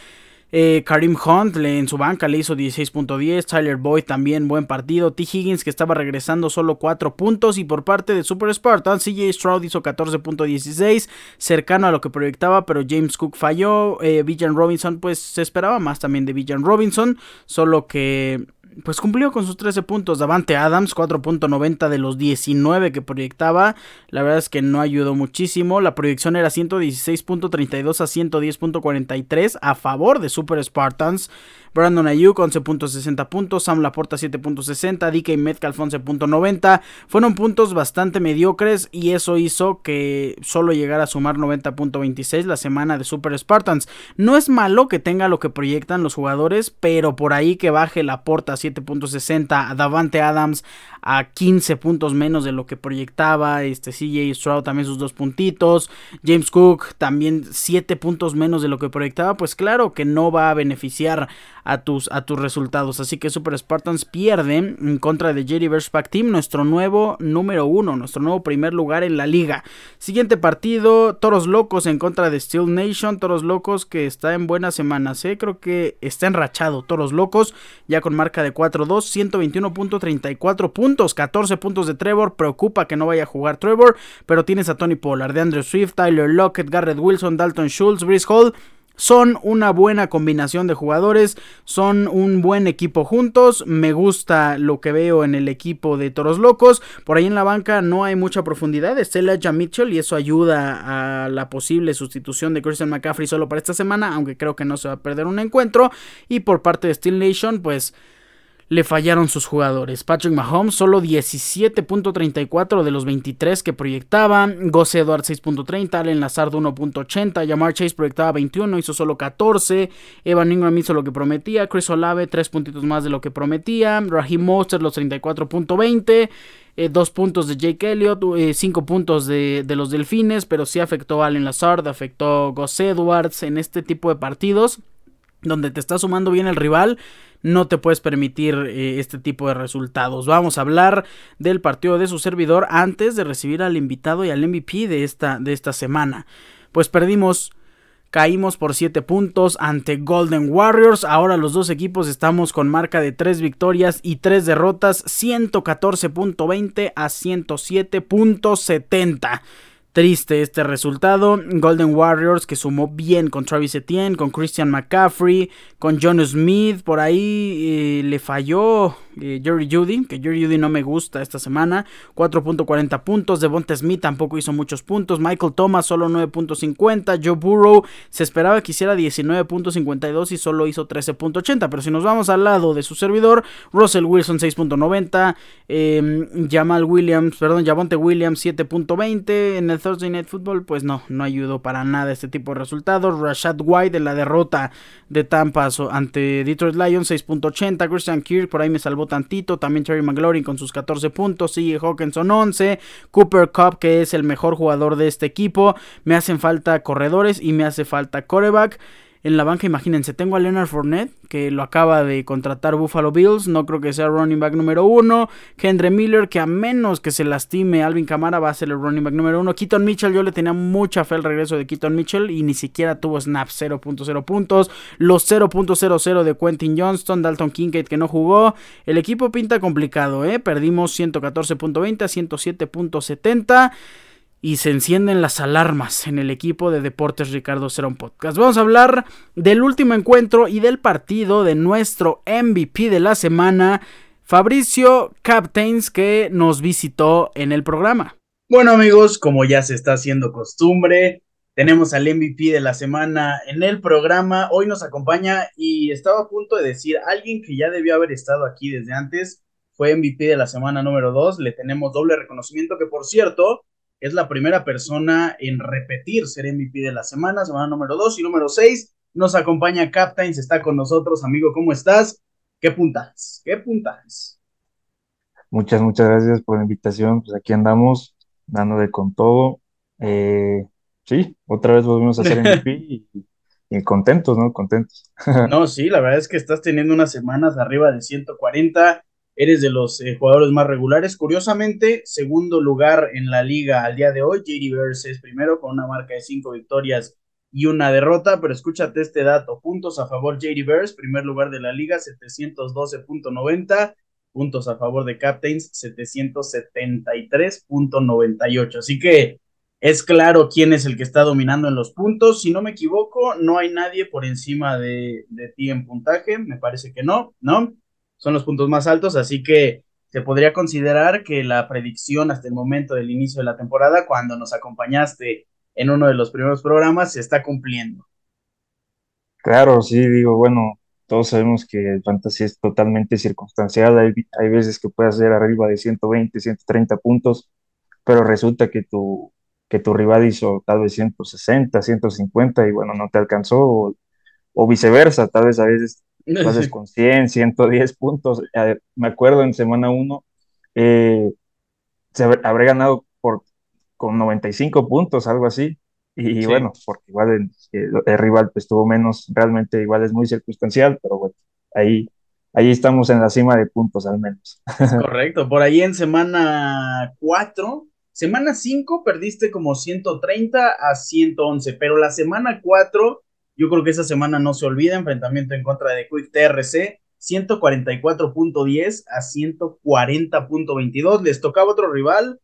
Eh, Karim Hunt en su banca le hizo 16.10. Tyler Boyd también buen partido. T. Higgins que estaba regresando solo 4 puntos. Y por parte de Super Spartan, CJ Stroud hizo 14.16. Cercano a lo que proyectaba, pero James Cook falló. Eh, Robinson, pues se esperaba más también de Villan Robinson. Solo que pues cumplió con sus 13 puntos. Davante Adams, 4.90 de los 19 que proyectaba. La verdad es que no ayudó muchísimo. La proyección era 116.32 a 110.43 a favor de Super Spartans. Brandon Ayuk 11.60 puntos, Sam Laporta 7.60, DK Metcalf 11.90. Fueron puntos bastante mediocres y eso hizo que solo llegara a sumar 90.26 la semana de Super Spartans. No es malo que tenga lo que proyectan los jugadores, pero por ahí que baje Laporta 7.60, Davante Adams a 15 puntos menos de lo que proyectaba, este CJ Stroud también sus dos puntitos, James Cook también 7 puntos menos de lo que proyectaba, pues claro que no va a beneficiar a tus, a tus resultados. Así que Super Spartans pierde en contra de Jerry Pack Team, nuestro nuevo número uno, nuestro nuevo primer lugar en la liga. Siguiente partido, Toros Locos en contra de Steel Nation. Toros Locos que está en buenas semanas, ¿eh? creo que está enrachado. Toros Locos ya con marca de 4-2, 121.34 puntos, 14 puntos de Trevor. Preocupa que no vaya a jugar Trevor, pero tienes a Tony Pollard, de Andrew Swift, Tyler Lockett, Garrett Wilson, Dalton Schultz, Brice Hall son una buena combinación de jugadores, son un buen equipo juntos, me gusta lo que veo en el equipo de Toros Locos, por ahí en la banca no hay mucha profundidad, está Elijah Mitchell y eso ayuda a la posible sustitución de Christian McCaffrey solo para esta semana, aunque creo que no se va a perder un encuentro, y por parte de Steel Nation pues le fallaron sus jugadores. Patrick Mahomes solo 17.34 de los 23 que proyectaba. Gosse Edwards 6.30. Allen Lazard 1.80. Jamar Chase proyectaba 21, hizo solo 14. Evan Ingram hizo lo que prometía. Chris Olave 3 puntitos más de lo que prometía. Raheem Monster los 34.20. Eh, dos puntos de Jake Elliott, 5 eh, puntos de, los Delfines, pero sí afectó a Allen Lazard, afectó Gus Edwards en este tipo de partidos donde te está sumando bien el rival, no te puedes permitir eh, este tipo de resultados. Vamos a hablar del partido de su servidor antes de recibir al invitado y al MVP de esta, de esta semana. Pues perdimos, caímos por 7 puntos ante Golden Warriors. Ahora los dos equipos estamos con marca de 3 victorias y 3 derrotas, 114.20 a 107.70. Triste este resultado. Golden Warriors que sumó bien con Travis Etienne, con Christian McCaffrey, con John Smith. Por ahí eh, le falló eh, Jerry Judy, que Jerry Judy no me gusta esta semana. 4.40 puntos. Devonta Smith tampoco hizo muchos puntos. Michael Thomas solo 9.50. Joe Burrow se esperaba que hiciera 19.52 y solo hizo 13.80. Pero si nos vamos al lado de su servidor, Russell Wilson 6.90. Em, Jamal Williams, perdón, Javonte Williams 7.20. En el Thursday Night Football, pues no, no ayudó para nada este tipo de resultados. Rashad White en la derrota de Tampa ante Detroit Lions 6.80. Christian Kirk por ahí me salvó tantito. También Terry McLaurin con sus 14 puntos. Sigue Hawkinson 11. Cooper Cup, que es el mejor jugador de este equipo. Me hacen falta corredores y me hace falta coreback en la banca, imagínense, tengo a Leonard Fournette, que lo acaba de contratar Buffalo Bills, no creo que sea running back número uno. Henry Miller, que a menos que se lastime Alvin Kamara, va a ser el running back número uno. Keaton Mitchell, yo le tenía mucha fe al regreso de Keaton Mitchell y ni siquiera tuvo snap 0.0 puntos. Los 0.00 de Quentin Johnston, Dalton Kincaid que no jugó. El equipo pinta complicado, ¿eh? Perdimos 114.20 a 107.70 y se encienden las alarmas en el equipo de Deportes Ricardo Cerón Podcast. Vamos a hablar del último encuentro y del partido de nuestro MVP de la semana, Fabricio Captains, que nos visitó en el programa. Bueno amigos, como ya se está haciendo costumbre, tenemos al MVP de la semana en el programa. Hoy nos acompaña y estaba a punto de decir alguien que ya debió haber estado aquí desde antes. Fue MVP de la semana número 2. Le tenemos doble reconocimiento que por cierto es la primera persona en repetir ser MVP de la semana, semana número 2 y número 6. Nos acompaña Captains, está con nosotros, amigo, ¿cómo estás? ¿Qué puntajes? ¿Qué puntajes? Muchas, muchas gracias por la invitación. Pues aquí andamos, dándole con todo. Eh, sí, otra vez volvimos a hacer MVP y, y contentos, ¿no? Contentos. No, sí, la verdad es que estás teniendo unas semanas arriba de 140 eres de los eh, jugadores más regulares. Curiosamente, segundo lugar en la liga al día de hoy. JD Bears es primero con una marca de cinco victorias y una derrota, pero escúchate este dato. Puntos a favor JD Bears, primer lugar de la liga, 712.90. Puntos a favor de Captains, 773.98. Así que es claro quién es el que está dominando en los puntos. Si no me equivoco, no hay nadie por encima de, de ti en puntaje. Me parece que no, ¿no? Son los puntos más altos, así que se podría considerar que la predicción hasta el momento del inicio de la temporada, cuando nos acompañaste en uno de los primeros programas, se está cumpliendo. Claro, sí, digo, bueno, todos sabemos que el fantasy es totalmente circunstancial, hay, hay veces que puede ser arriba de 120, 130 puntos, pero resulta que tu, que tu rival hizo tal vez 160, 150 y bueno, no te alcanzó, o viceversa, tal vez a veces entonces con 100, 110 puntos. Me acuerdo en semana 1, eh, se habré ganado por, con 95 puntos, algo así. Y bueno, porque igual el, rival pues tuvo menos, realmente igual es muy circunstancial, pero bueno, ahí, ahí estamos en la cima de puntos al menos. Correcto, por ahí en semana 4, semana 5 perdiste como 130 a 111, pero la semana 4 yo creo que esa semana no se olvida, enfrentamiento en contra de Quick TRC, 144.10 a 140.22. Les tocaba otro rival.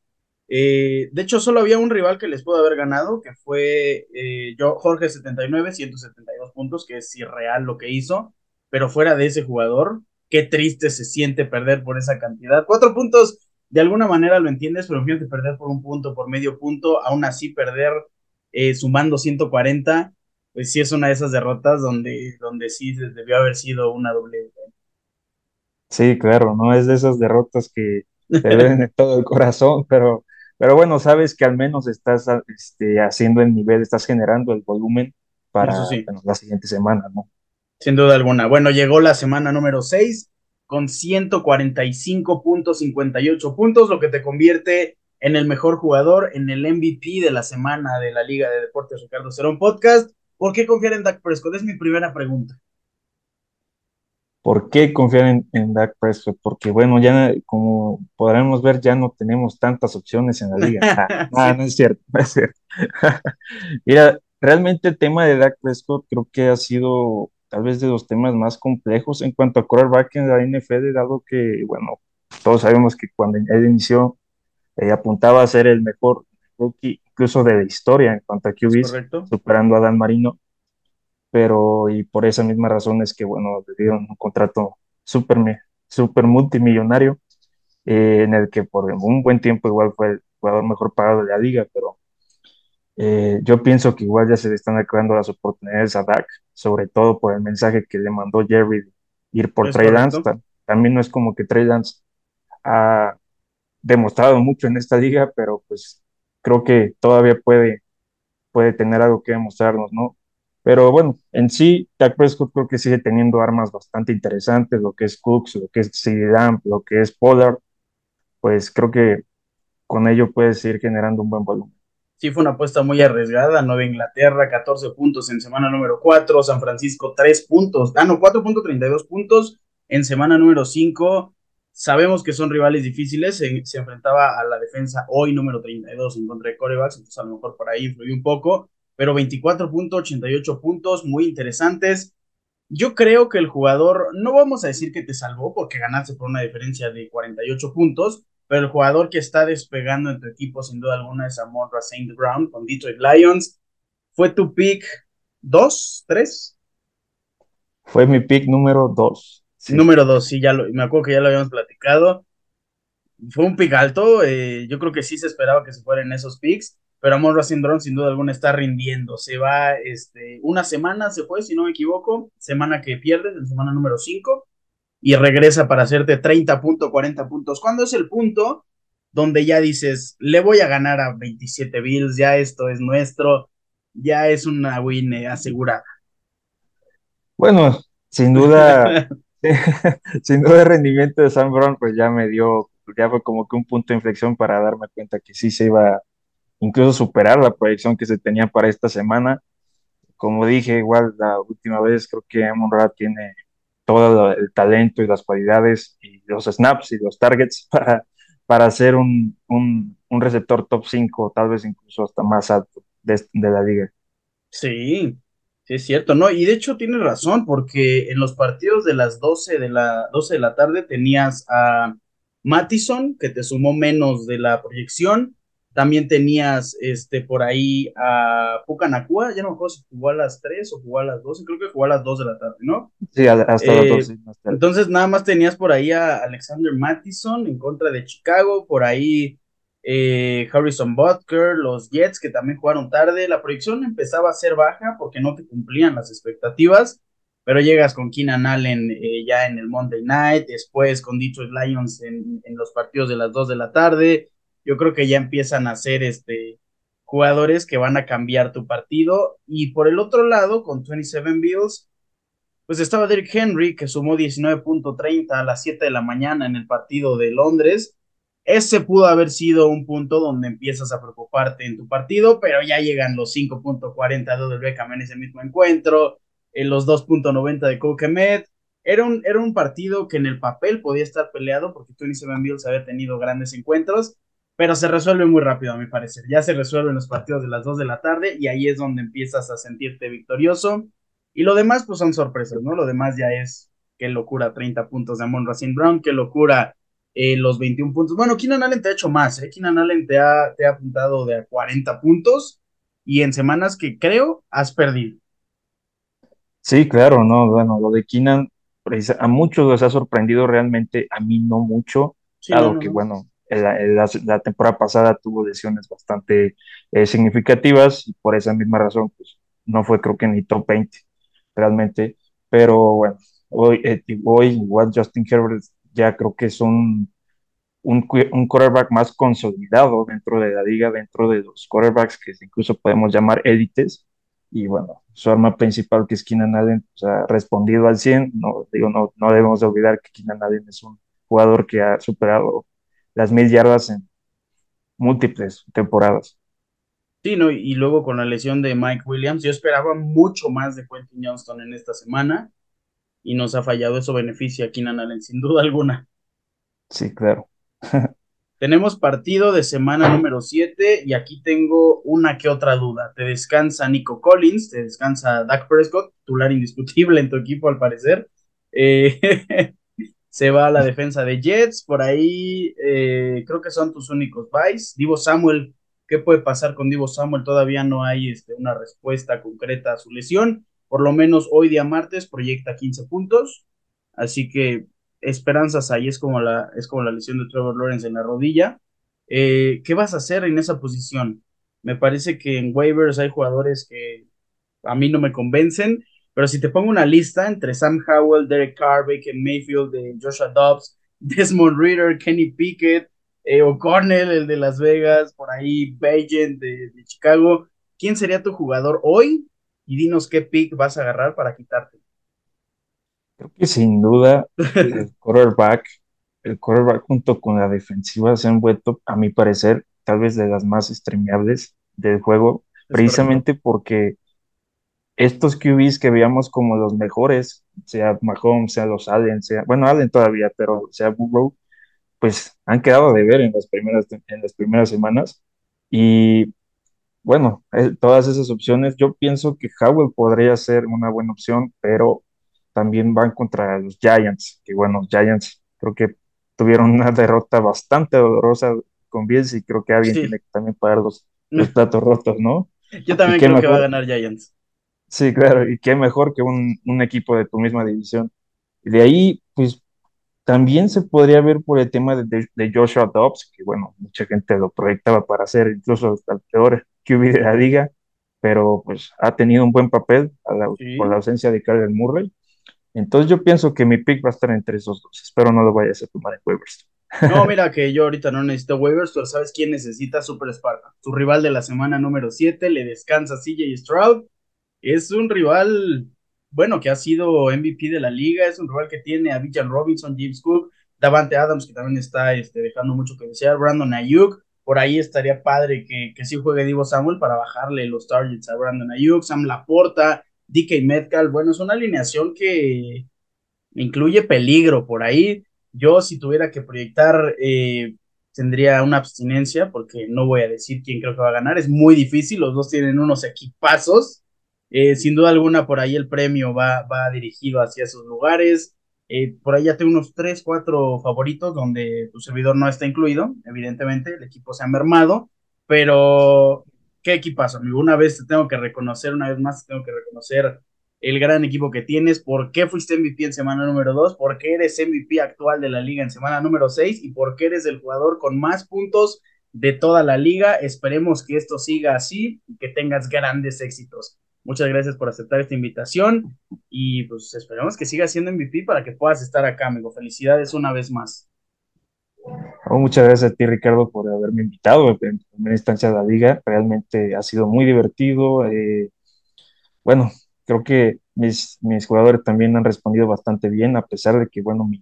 Eh, de hecho, solo había un rival que les pudo haber ganado, que fue eh, yo, Jorge 79, 172 puntos, que es irreal lo que hizo. Pero fuera de ese jugador, qué triste se siente perder por esa cantidad. Cuatro puntos, de alguna manera lo entiendes, pero fíjate perder por un punto, por medio punto, aún así perder eh, sumando 140 pues sí es una de esas derrotas donde, donde sí debió haber sido una doble. Sí, claro, no es de esas derrotas que te ven en todo el corazón, pero, pero bueno, sabes que al menos estás este, haciendo el nivel, estás generando el volumen para la siguiente semana, ¿no? Sin duda alguna. Bueno, llegó la semana número 6 con 145.58 puntos, lo que te convierte en el mejor jugador, en el MVP de la semana de la Liga de Deportes Ricardo Cerón Podcast. ¿Por qué confiar en Dak Prescott? Es mi primera pregunta. ¿Por qué confiar en, Dak Prescott? Porque, bueno, ya como podremos ver, ya no tenemos tantas opciones en la liga. Ah, no es cierto, no es cierto. Mira, realmente el tema de Dak Prescott creo que ha sido tal vez de los temas más complejos en cuanto a quarterback en la NFL, dado que, bueno, todos sabemos que cuando él inició, eh, apuntaba a ser el mejor rookie incluso de historia en cuanto a QBs, superando a Dan Marino, pero y por esa misma razón es que, bueno, le dieron un contrato súper super multimillonario, eh, en el que por un buen tiempo igual fue el jugador mejor pagado de la liga, pero eh, yo pienso que igual ya se le están acabando las oportunidades a Dak, sobre todo por el mensaje que le mandó Jerry ir por Trey Lance. También no es como que Trey Lance ha demostrado mucho en esta liga, pero pues creo que todavía puede, puede tener algo que demostrarnos, ¿no? Pero bueno, en sí, Dak Prescott creo que sigue teniendo armas bastante interesantes, lo que es Cooks, lo que es CD lo que es Pollard, pues creo que con ello puede seguir generando un buen volumen. Sí, fue una apuesta muy arriesgada. Nueva Inglaterra, 14 puntos en semana número 4. San Francisco, 3 puntos. Ah, no, 4.32 puntos en semana número 5. Sabemos que son rivales difíciles, se, enfrentaba a la defensa hoy número 32 en contra de corebacks, entonces a lo mejor por ahí influyó un poco, pero 24.88 puntos muy interesantes. Yo creo que el jugador, no vamos a decir que te salvó porque ganaste por una diferencia de 48 puntos, pero el jugador que está despegando en tu equipo sin duda alguna es Amon Saint Brown con Detroit Lions. ¿Fue tu pick 2, 3? Fue mi pick número 2. Número dos, sí, ya lo, me acuerdo que ya lo habíamos platicado. Fue un pick alto, eh, yo creo que sí se esperaba que se fueran esos picks, pero Amon Racing Drone sin duda alguna está rindiendo. Se va este, una semana, se fue, si no me equivoco, semana que pierdes, en semana número 5, y regresa para hacerte 30 puntos, 40 puntos. ¿Cuándo es el punto donde ya dices, le voy a ganar a 27 Bills, ya esto es nuestro, ya es una win eh, asegurada? Bueno, sin duda, sin duda el rendimiento de Sam Brown pues ya me dio, ya fue como que un punto de inflexión para darme cuenta que sí se iba incluso superar la proyección que se tenía para esta semana. Como dije, igual la última vez creo que Amon Ra tiene todo el talento y las cualidades y los snaps y los targets para, para ser un, un, un receptor top 5, tal vez incluso hasta más alto de, de la liga. Sí, sí es cierto, ¿no? Y de hecho tienes razón, porque en los partidos de las 12 de la, 12 de la tarde tenías a Mattison, que te sumó menos de la proyección, también tenías este, por ahí a Pucanacua, ya no me acuerdo si jugó a las 3 o jugó a las 12, creo que jugó a las 2 de la tarde, ¿no? Sí, hasta las 12. Eh, entonces nada más tenías por ahí a Alexander Mattison en contra de Chicago, por ahí eh, Harrison Butker, los Jets que también jugaron tarde. La proyección empezaba a ser baja porque no te cumplían las expectativas, pero llegas con Keenan Allen eh, ya en el Monday Night, después con Detroit Lions en, los partidos de las 2 de la tarde yo creo que ya empiezan a ser este, jugadores que van a cambiar tu partido. Y por el otro lado, con 27 Bills, pues estaba Derrick Henry, que sumó 19.30 a las 7 de la mañana en el partido de Londres. Ese pudo haber sido un punto donde empiezas a preocuparte en tu partido, pero ya llegan los 5.40 de Beckham en ese mismo encuentro, en los 2.90 de Kokemet. Era un, era un partido que en el papel podía estar peleado porque 27 Bills había tenido grandes encuentros, pero se resuelve muy rápido, a mi parecer. Ya se resuelven los partidos de las 2 de la tarde y ahí es donde empiezas a sentirte victorioso. Y lo demás, pues son sorpresas, ¿no? Lo demás ya es qué locura, 30 puntos de Amon Racine Brown, qué locura eh, los 21 puntos. Bueno, Keenan Allen te ha hecho más, ¿eh? Keenan Allen te ha, te ha apuntado de a 40 puntos y en semanas que creo has perdido. Sí, claro, no, bueno, lo de Keenan a muchos les ha sorprendido realmente, a mí no mucho, dado que, bueno, la, la, temporada pasada tuvo lesiones bastante eh, significativas y por esa misma razón, pues no fue creo que ni top 20 realmente, pero bueno, hoy, eh, hoy igual Justin Herbert ya creo que es un, un, un, quarterback más consolidado dentro de la liga, dentro de los quarterbacks que incluso podemos llamar élites. Y bueno, su arma principal, que es Keenan Allen, pues, ha respondido al 100. No, digo, no, no debemos de olvidar que Keenan Allen es un jugador que ha superado las mil yardas en múltiples temporadas. Sí, ¿no? y luego con la lesión de Mike Williams, yo esperaba mucho más de Quentin Johnston en esta semana y nos ha fallado. Eso beneficia a Keenan Allen, sin duda alguna. Sí, claro. Tenemos partido de semana número 7 y aquí tengo una que otra duda. Te descansa Nico Collins, te descansa Dak Prescott, titular indiscutible en tu equipo al parecer. Eh, se va a la defensa de Jets, por ahí eh, creo que son tus únicos buys. Divo Samuel, ¿qué puede pasar con Divo Samuel? Todavía no hay este, una respuesta concreta a su lesión. Por lo menos hoy día martes proyecta 15 puntos, así que esperanzas ahí es como la, es como la lesión de Trevor Lawrence en la rodilla. Eh, ¿Qué vas a hacer en esa posición? Me parece que en waivers hay jugadores que a mí no me convencen pero si te pongo una lista entre Sam Howell, Derek Carr, Baker Mayfield, de Joshua Dobbs, Desmond Reader, Kenny Pickett, eh, O'Connell, el de Las Vegas, por ahí Bagent de, de, Chicago, ¿quién sería tu jugador hoy? Y dinos qué pick vas a agarrar para quitarte. Creo que sin duda el quarterback, el quarterback junto con la defensiva se han vuelto, a mi parecer, tal vez de las más streameables del juego, es precisamente correcto. porque estos QBs que veíamos como los mejores, sea Mahomes, sea los Allen, sea, bueno, Allen todavía, pero sea Burrow, pues han quedado de ver en las primeras, en las primeras semanas. Y bueno, eh, todas esas opciones, yo pienso que Howell podría ser una buena opción, pero también van contra los Giants, que bueno, Giants creo que tuvieron una derrota bastante dolorosa con Bills y creo que alguien sí. tiene que también pagar los, los platos rotos, ¿no? Yo también creo mejor? que va a ganar Giants. Sí, claro, y qué mejor que un, un, equipo de tu misma división. Y de ahí, pues, también se podría ver por el tema de, de, Joshua Dobbs, que bueno, mucha gente lo proyectaba para ser incluso el peor QB de la liga, pero pues ha tenido un buen papel la, sí. por la ausencia de Kyler Murray. Entonces yo pienso que mi pick va a estar entre esos dos. Espero no lo vayas a tomar en waivers. No, mira que yo ahorita no necesito waivers, pero ¿sabes quién necesita Super Sparta? Su rival de la semana número 7, le descansa CJ Stroud es un rival bueno, que ha sido MVP de la liga, es un rival que tiene a Villan Robinson, James Cook, Davante Adams, que también está este, dejando mucho que desear, Brandon Ayuk, por ahí estaría padre que, que sí juegue Divo Samuel para bajarle los targets a Brandon Ayuk, Sam Laporta, DK Metcalf, bueno, es una alineación que incluye peligro por ahí. Yo si tuviera que proyectar, eh, tendría una abstinencia porque no voy a decir quién creo que va a ganar, es muy difícil, los dos tienen unos equipazos. Eh, sin duda alguna, por ahí el premio va, va dirigido hacia esos lugares. Eh, por ya tengo unos 3, 4 favoritos donde tu servidor no está incluido. Evidentemente, el equipo se ha mermado, pero qué equipazo, amigo. Una vez te tengo que reconocer, una vez más te tengo que reconocer el gran equipo que tienes, por qué fuiste MVP en semana número 2, por qué eres MVP actual de la liga en semana número 6 y por qué eres el jugador con más puntos de toda la liga. Esperemos que esto siga así y que tengas grandes éxitos. Muchas gracias por aceptar esta invitación y pues esperamos que sigas siendo MVP para que puedas estar acá, amigo. Felicidades una vez más. Oh, muchas gracias a ti, Ricardo, por haberme invitado en primera instancia a la liga. Realmente ha sido muy divertido. Eh, bueno, creo que mis, mis jugadores también han respondido bastante bien, a pesar de que, bueno, mi,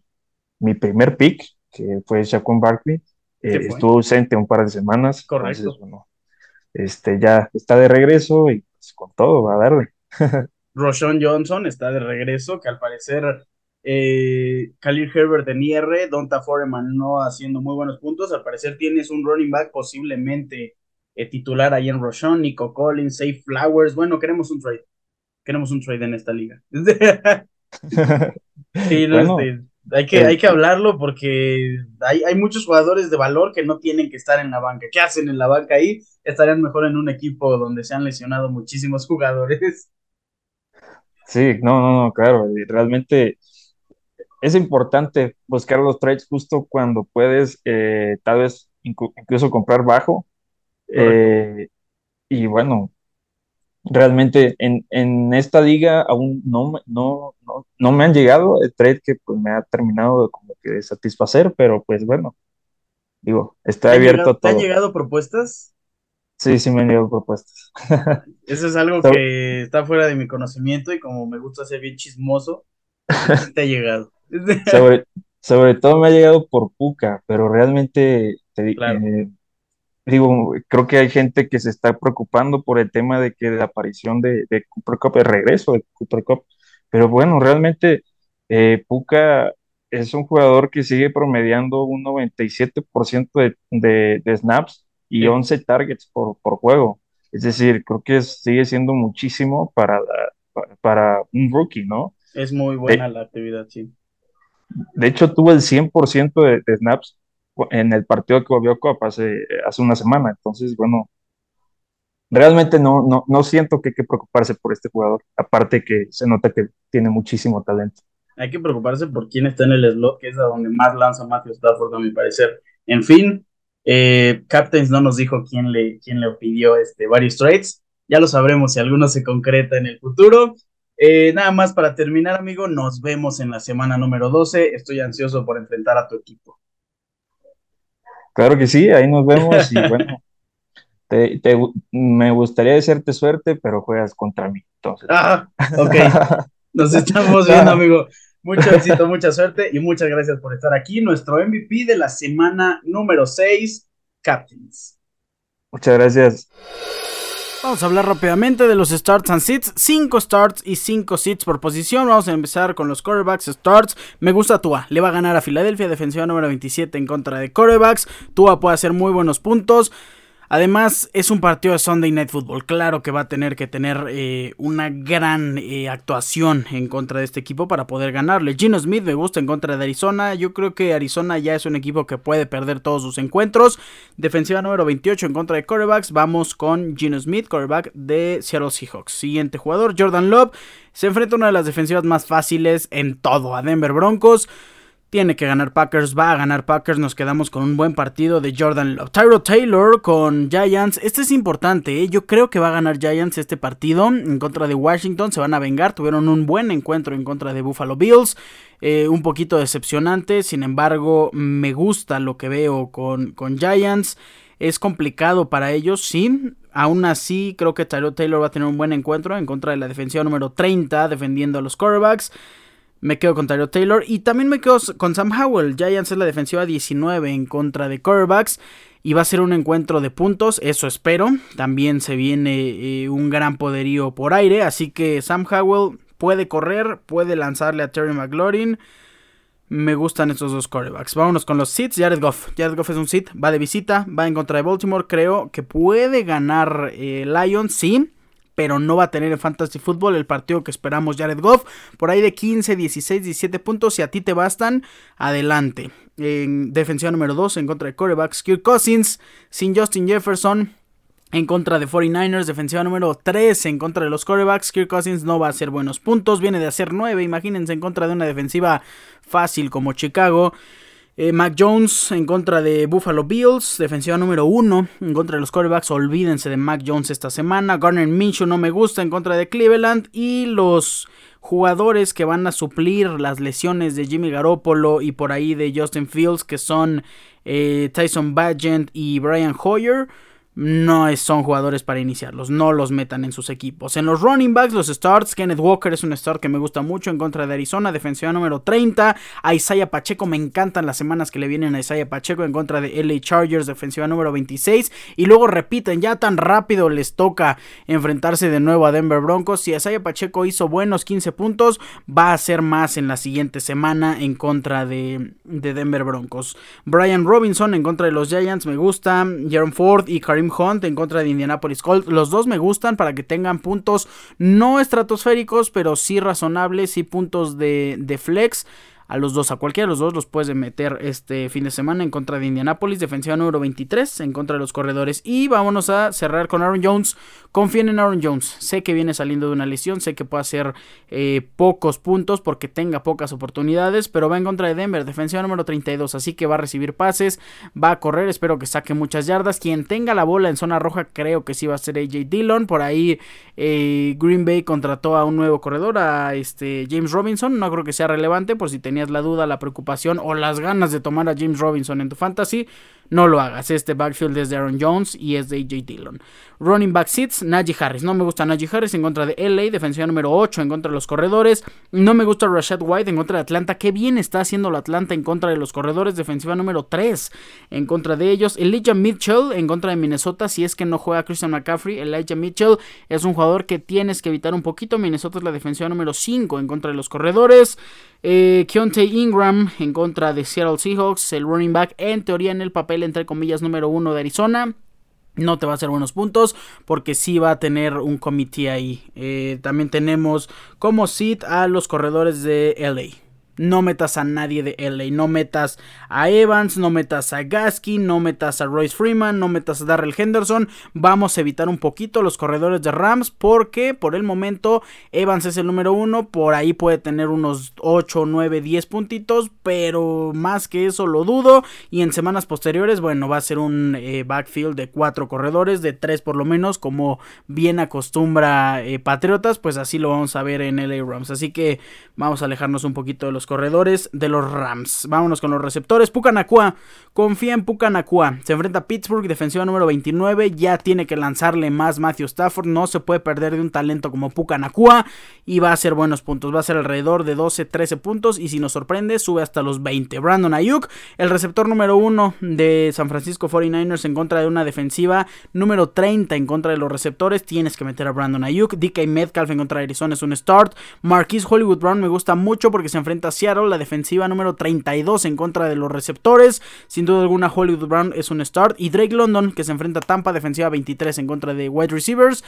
mi primer pick, que fue Shaquan Barkley, eh, estuvo ausente un par de semanas. Correcto. bueno, este, ya está de regreso y pues, con todo, va a darle. Roshan Johnson está de regreso, que al parecer eh, Khalil Herbert de IR, Donta Foreman no haciendo muy buenos puntos, al parecer tienes un running back posiblemente eh, titular ahí en Roshan, Nico Collins, Safe Flowers, bueno, queremos un trade, queremos un trade en esta liga. sí, no, este, hay, que, hay que hablarlo porque hay, hay muchos jugadores de valor que no tienen que estar en la banca. ¿Qué hacen en la banca ahí? Estarían mejor en un equipo donde se han lesionado muchísimos jugadores. Sí, no, no, no, claro, realmente es importante buscar los trades justo cuando puedes eh, tal vez incluso comprar bajo. Eh, y bueno, realmente en, en, esta liga aún no, no, no, no, me han llegado el trade que pues me ha terminado de, como que de satisfacer, pero pues bueno, digo, está abierto todo. ¿Te han llegado propuestas? Sí, sí me han llegado propuestas. Eso es algo que está fuera de mi conocimiento y como me gusta ser bien chismoso, te ha llegado. sobre, sobre todo me ha llegado por Puka, pero realmente te, eh, digo, creo que hay gente que se está preocupando por el tema de que la aparición de, de Cooper Cup, el regreso de Cooper Cup, pero bueno, realmente eh, Puka es un jugador que sigue promediando un 97% de, de, de, snaps y 11 targets por, por, juego. Es decir, creo que sigue siendo muchísimo para, para, un rookie, ¿no? Es muy buena la actividad, sí. De hecho, tuvo el 100% de, de snaps en el partido que volvió Copa hace, hace una semana. Entonces, bueno, realmente no, no, no siento que hay que preocuparse por este jugador, aparte que se nota que tiene muchísimo talento. Hay que preocuparse por quién está en el slot, que es a donde más lanza Matthew Stafford, a mi parecer. En fin, eh, Captains no nos dijo quién le, quién le pidió este, varios trades. Ya lo sabremos si alguno se concreta en el futuro. Eh, nada más para terminar, amigo, nos vemos en la semana número 12. Estoy ansioso por enfrentar a tu equipo. Claro que sí, ahí nos vemos y bueno, te, me gustaría desearte suerte, pero juegas contra mí. Entonces. Ah, ok. Nos estamos viendo, amigo. Mucho éxito, mucha suerte y muchas gracias por estar aquí. Nuestro MVP de la semana número 6, Captains. Muchas gracias. Vamos a hablar rápidamente de los starts and sits. 5 starts y 5 sits por posición. Vamos a empezar con los quarterbacks starts. Me gusta Tua. Le va a ganar a Filadelfia, defensiva número 27 en contra de quarterbacks. Tua puede hacer muy buenos puntos. Además, es un partido de Sunday Night Football. Claro que va a tener que tener eh, una gran eh, actuación en contra de este equipo para poder ganarle. Gino Smith me gusta en contra de Arizona. Yo creo que Arizona ya es un equipo que puede perder todos sus encuentros. Defensiva número 28 en contra de quarterbacks. Vamos con Gino Smith, quarterback de Seattle Seahawks. Siguiente jugador, Jordan Love. Se enfrenta a una de las defensivas más fáciles en todo, a Denver Broncos. Tiene que ganar Packers, va a ganar Packers. Nos quedamos con un buen partido de Jordan Love. Tyro Taylor con Giants. Este es importante, ¿eh? yo creo que va a ganar Giants este partido en contra de Washington. Se van a vengar. Tuvieron un buen encuentro en contra de Buffalo Bills. Eh, un poquito decepcionante. Sin embargo, me gusta lo que veo con, con Giants. Es complicado para ellos, sí Aún así, creo que Tyrod Taylor va a tener un buen encuentro en contra de la defensiva número 30, defendiendo a los quarterbacks. Me quedo con Taylor y también me quedo con Sam Howell. Giants es la defensiva 19 en contra de quarterbacks. Y va a ser un encuentro de puntos, eso espero. También se viene eh, un gran poderío por aire. Así que Sam Howell puede correr, puede lanzarle a Terry McLaurin. Me gustan estos dos quarterbacks. Vámonos con los seats. Jared Goff. Jared Goff es un seat. Va de visita. Va en contra de Baltimore. Creo que puede ganar eh, Lions. Sí. Pero no va a tener en Fantasy Football el partido que esperamos Jared Goff. Por ahí de 15, 16, 17 puntos. Si a ti te bastan, adelante. En defensiva número 2 en contra de quarterbacks. Kirk Cousins. Sin Justin Jefferson en contra de 49ers, defensiva número 3 en contra de los quarterbacks. Kirk Cousins no va a hacer buenos puntos, viene de hacer 9, imagínense en contra de una defensiva fácil como Chicago. Eh, Mac Jones en contra de Buffalo Bills, defensiva número 1 en contra de los quarterbacks. Olvídense de Mac Jones esta semana. Garner Minshew no me gusta en contra de Cleveland. Y los jugadores que van a suplir las lesiones de Jimmy Garoppolo y por ahí de Justin Fields, que son eh, Tyson Bagent y Brian Hoyer no son jugadores para iniciarlos, no los metan en sus equipos. En los running backs, los starts, Kenneth Walker es un start que me gusta mucho en contra de Arizona, defensiva número 30. A Isaiah Pacheco, me encantan las semanas que le vienen a Isaiah Pacheco en contra de LA Chargers, defensiva número 26. Y luego repiten, ya tan rápido les toca enfrentarse de nuevo a Denver Broncos. Si Isaiah Pacheco hizo buenos 15 puntos, va a hacer más en la siguiente semana en contra de, de Denver Broncos. Brian Robinson en contra de los Giants, me gusta. Jerome Ford y Karim Hunt en contra de Indianapolis Colts. Los dos me gustan para que tengan puntos no estratosféricos, pero sí razonables y puntos de, de flex a los dos, a cualquiera de los dos los puedes meter este fin de semana en contra de Indianapolis, defensiva número 23 en contra de los corredores. Y vámonos a cerrar con Aaron Jones. Confíen en Aaron Jones. Sé que viene saliendo de una lesión, sé que puede hacer eh, pocos puntos porque tenga pocas oportunidades, pero va en contra de Denver, defensiva número 32, así que va a recibir pases, va a correr, espero que saque muchas yardas. Quien tenga la bola en zona roja, creo que sí va a ser AJ Dillon. Por ahí eh, Green Bay contrató a un nuevo corredor, a este James Robinson. No creo que sea relevante por si tenías la duda, la preocupación o las ganas de tomar a James Robinson en tu fantasy no lo hagas. Este backfield es de Aaron Jones y es de AJ Dillon. Running back seats, Najee Harris. No me gusta Najee Harris en contra de LA, defensiva número 8 en contra de los corredores. No me gusta Rashad White en contra de Atlanta. Qué bien está haciendo la Atlanta en contra de los corredores, defensiva número 3 en contra de ellos. Elijah Mitchell en contra de Minnesota. Si es que no juega Christian McCaffrey, Elijah Mitchell es un jugador que tienes que evitar un poquito. Minnesota es la defensiva número 5 en contra de los corredores. Eh, Keontae Ingram en contra de Seattle Seahawks, el running back en teoría en el papel entre comillas número uno de Arizona. No te va a hacer buenos puntos porque sí va a tener un comité ahí. Eh, también tenemos como sit a los corredores de LA. No metas a nadie de LA. No metas a Evans, no metas a Gaskin, no metas a Royce Freeman, no metas a Darrell Henderson. Vamos a evitar un poquito los corredores de Rams porque por el momento Evans es el número uno. Por ahí puede tener unos 8, 9, 10 puntitos, pero más que eso lo dudo. Y en semanas posteriores, bueno, va a ser un eh, backfield de 4 corredores, de 3 por lo menos, como bien acostumbra eh, Patriotas. Pues así lo vamos a ver en LA Rams. Así que vamos a alejarnos un poquito de los corredores de los Rams. Vámonos con los receptores. Pucanacua. Confía en Pucanacua. Se enfrenta a Pittsburgh, defensiva número 29. Ya tiene que lanzarle más Matthew Stafford. No se puede perder de un talento como Pucanacua. Y va a ser buenos puntos. Va a ser alrededor de 12, 13 puntos. Y si nos sorprende, sube hasta los 20. Brandon Ayuk, el receptor número 1 de San Francisco 49ers en contra de una defensiva número 30 en contra de los receptores. Tienes que meter a Brandon Ayuk. DK Metcalf en contra de Arizona es un start. Marquis Hollywood Brown me gusta mucho porque se enfrenta a Seattle, la defensiva número 32 en contra de los receptores. Sin duda alguna, Hollywood Brown es un start. Y Drake London, que se enfrenta a Tampa, defensiva 23 en contra de wide receivers.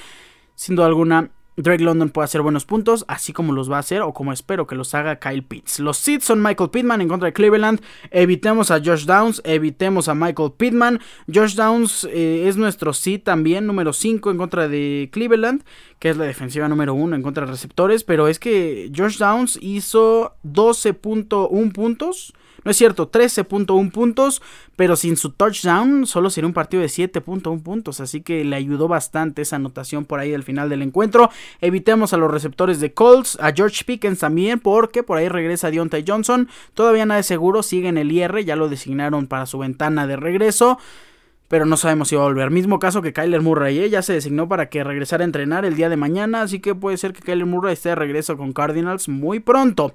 Sin duda alguna, Drake London puede hacer buenos puntos, así como los va a hacer o como espero que los haga Kyle Pitts. Los seeds son Michael Pittman en contra de Cleveland. Evitemos a Josh Downs, evitemos a Michael Pittman. Josh Downs eh, es nuestro seed también, número 5 en contra de Cleveland, que es la defensiva número 1 en contra de receptores. Pero es que Josh Downs hizo 12.1 puntos no es cierto, 13.1 puntos, pero sin su touchdown solo sería un partido de 7.1 puntos, así que le ayudó bastante esa anotación por ahí al final del encuentro. Evitemos a los receptores de Colts, a George Pickens también, porque por ahí regresa Deontay Johnson. Todavía nada de seguro, sigue en el IR, ya lo designaron para su ventana de regreso. pero no sabemos si va a volver. Mismo caso que Kyler Murray, ¿eh? ya se designó para que regresara a entrenar el día de mañana, así que puede ser que Kyler Murray esté de regreso con Cardinals muy pronto.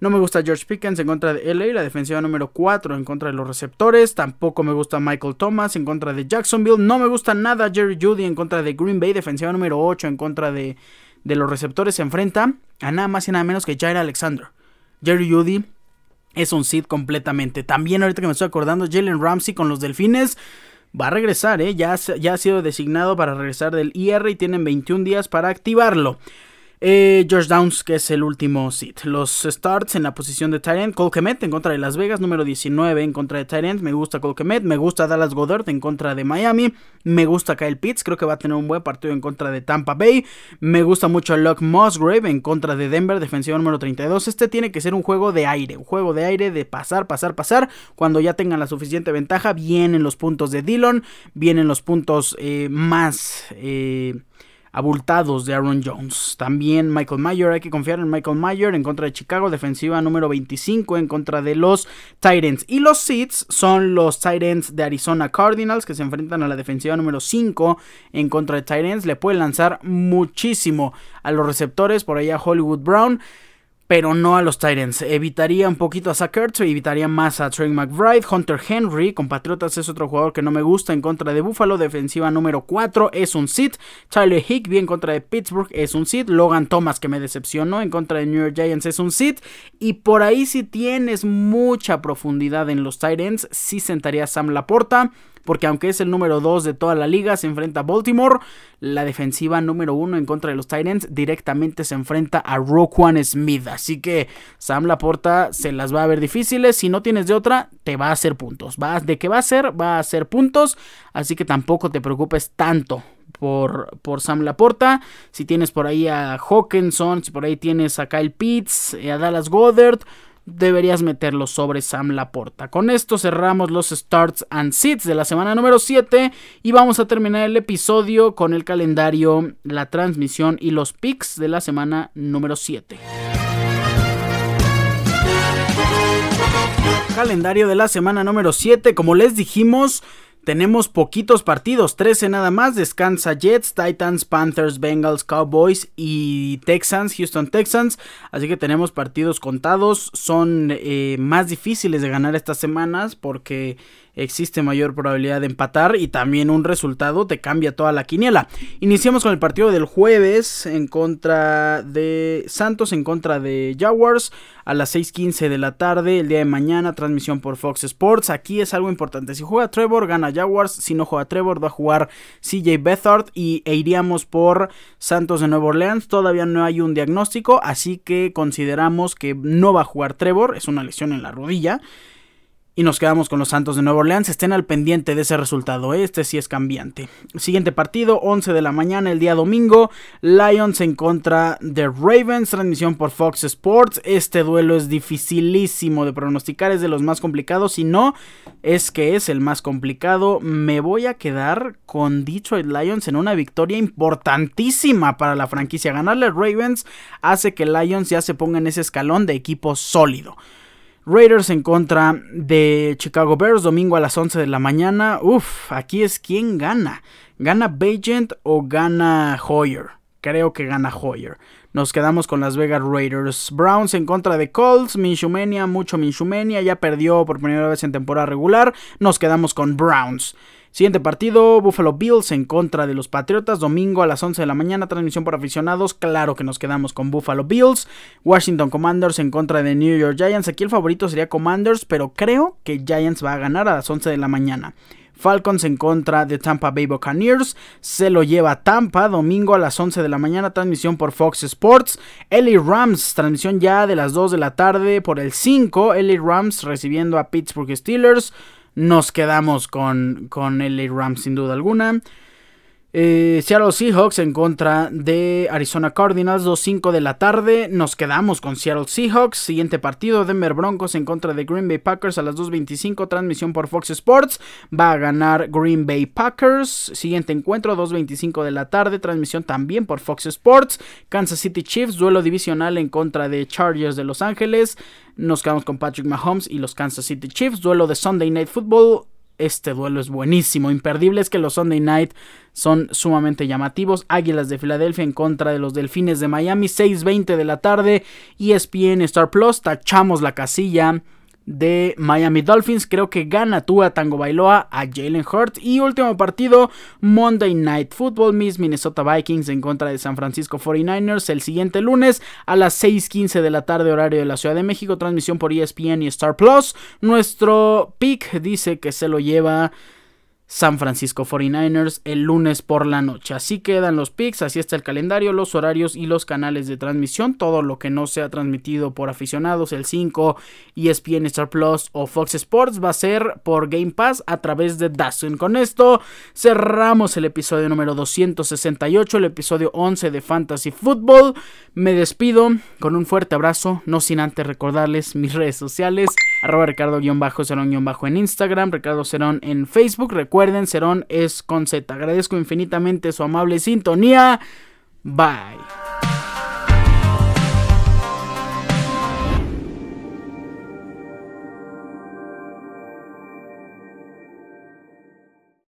No me gusta George Pickens en contra de LA, la defensiva número 4 en contra de los receptores. Tampoco me gusta Michael Thomas en contra de Jacksonville. No me gusta nada Jerry Judy en contra de Green Bay, defensiva número 8 en contra de, de los receptores. Se enfrenta a nada más y nada menos que Jair Alexander. Jerry Judy es un sit completamente. También ahorita que me estoy acordando, Jalen Ramsey con los Delfines va a regresar, ¿eh? ya, ya ha sido designado para regresar del IR y tienen 21 días para activarlo. Eh, George Downs, que es el último sit. Los starts en la posición de Tyrant. Cole en contra de Las Vegas, número 19 en contra de Tyrant. Me gusta Cole. Me gusta Dallas Goddard en contra de Miami. Me gusta Kyle Pitts. Creo que va a tener un buen partido en contra de Tampa Bay. Me gusta mucho Locke Musgrave en contra de Denver, defensivo número 32. Este tiene que ser un juego de aire. Un juego de aire de pasar, pasar, pasar. Cuando ya tengan la suficiente ventaja, vienen los puntos de Dillon. Vienen los puntos eh, más. Eh, abultados de Aaron Jones. También Michael Mayer, hay que confiar en Michael Mayer en contra de Chicago, defensiva número 25 en contra de los Titans. Y los Seeds son los Titans de Arizona Cardinals que se enfrentan a la defensiva número 5 en contra de Titans. Le pueden lanzar muchísimo a los receptores, por allá Hollywood Brown pero no a los Titans. Evitaría un poquito a Zach Ertz, evitaría más a Trey McBride. Hunter Henry, compatriotas, es otro jugador que no me gusta en contra de Buffalo. Defensiva número 4 es un sit. Tyler Higby en contra de Pittsburgh es un sit. Logan Thomas, que me decepcionó en contra de New York Giants, es un sit. Y por ahí, si tienes mucha profundidad en los Titans, sí sentaría a Sam Laporta porque aunque es el número 2 de toda la liga, se enfrenta a Baltimore. La defensiva número 1 en contra de los Titans directamente se enfrenta a Roquan Smith. Así que Sam Laporta se las va a ver difíciles. Si no tienes de otra, te va a hacer puntos. Va, ¿De qué va a hacer? Va a hacer puntos. Así que tampoco te preocupes tanto por, por, Sam Laporta. Si tienes por ahí a Hawkinson, si por ahí tienes a Kyle Pitts, eh, a Dallas Goddard, deberías meterlo sobre Sam Laporta. Con esto cerramos los starts and sits de la semana número 7 y vamos a terminar el episodio con el calendario, la transmisión y los picks de la semana número 7. Calendario de la semana número 7, como les dijimos, tenemos poquitos partidos, 13 nada más. Descansa Jets, Titans, Panthers, Bengals, Cowboys y Texans, Houston Texans. Así que tenemos partidos contados. Son eh, más difíciles de ganar estas semanas porque existe mayor probabilidad de empatar y también un resultado te cambia toda la quiniela. Iniciamos con el partido del jueves en contra de Santos, en contra de Jaguars a las 6.15 de la tarde el día de mañana, transmisión por Fox Sports. Aquí es algo importante, si juega Trevor gana Jaguars, si no juega Trevor va a jugar CJ Beathard y e iríamos por Santos de Nueva Orleans. Todavía no hay un diagnóstico, así que consideramos que no va a jugar Trevor, es una lesión en la rodilla y nos quedamos con los Santos de Nueva Orleans. Estén al pendiente de ese resultado. Este sí es cambiante. Siguiente partido, 11 de la mañana, el día domingo. Lions en contra de Ravens. Transmisión por Fox Sports. Este duelo es dificilísimo de pronosticar. Es de los más complicados. Si no, es que es el más complicado. Me voy a quedar con Detroit Lions en una victoria importantísima para la franquicia. Ganarle a Ravens hace que Lions ya se ponga en ese escalón de equipo sólido. Raiders en contra de Chicago Bears, domingo a las 11 de la mañana. Uf, aquí es quien gana. ¿Gana Bagent o gana Hoyer? Creo que gana Hoyer. Nos quedamos con Las Vegas Raiders. Browns en contra de Colts. Minshumenia, mucho Minshumenia. Ya perdió por primera vez en temporada regular. Nos quedamos con Browns. Siguiente partido, Buffalo Bills en contra de los Patriotas, domingo a las 11 de la mañana, transmisión por aficionados, claro que nos quedamos con Buffalo Bills, Washington Commanders en contra de New York Giants, aquí el favorito sería Commanders, pero creo que Giants va a ganar a las 11 de la mañana. Falcons en contra de Tampa Bay Buccaneers. Se lo lleva Tampa, domingo a las 11 de la mañana, transmisión por Fox Sports. LA Rams, transmisión ya de las 2 de la tarde por el 5. LA Rams recibiendo a Pittsburgh Steelers nos quedamos con, con LA Rams sin duda alguna. Eh, Seattle Seahawks en contra de Arizona Cardinals, 2-5 de la tarde. Nos quedamos con Seattle Seahawks. Siguiente partido, Denver Broncos en contra de Green Bay Packers a las 2.25. Transmisión por Fox Sports. Va a ganar Green Bay Packers. Siguiente encuentro, 2.25 de la tarde. Transmisión también por Fox Sports. Kansas City Chiefs, duelo divisional en contra de Chargers de Los Ángeles. Nos quedamos con Patrick Mahomes y los Kansas City Chiefs. Duelo de Sunday Night Football este duelo es buenísimo. Imperdible es que los Sunday Night son sumamente llamativos. Águilas de Filadelfia en contra de los Delfines de Miami, 6:20 de la tarde. ESPN Star Plus, tachamos la casilla de Miami Dolphins. Creo que gana Tua Tango Bailoa a Jalen Hurts. Y último partido, Monday Night Football, Miss Minnesota Vikings en contra de San Francisco 49ers. El siguiente lunes a las 6:15 de la tarde, horario de la Ciudad de México. Transmisión por ESPN y Star Plus. Nuestro pick dice que se lo lleva San Francisco 49ers el lunes por la noche. Así quedan los picks, así está el calendario, los horarios y los canales de transmisión. Todo lo que no sea transmitido por aficionados, el 5, ESPN Star Plus o Fox Sports va a ser por Game Pass a través de Dazn. Con esto cerramos el episodio número 268, el episodio 11 de Fantasy Football. Me despido con un fuerte abrazo, no sin antes recordarles mis redes sociales, arroba ricardo-cerón- en Instagram, Ricardo Cerón en Facebook. Recuerden, Cerón es con Z. Agradezco infinitamente su amable sintonía. Bye.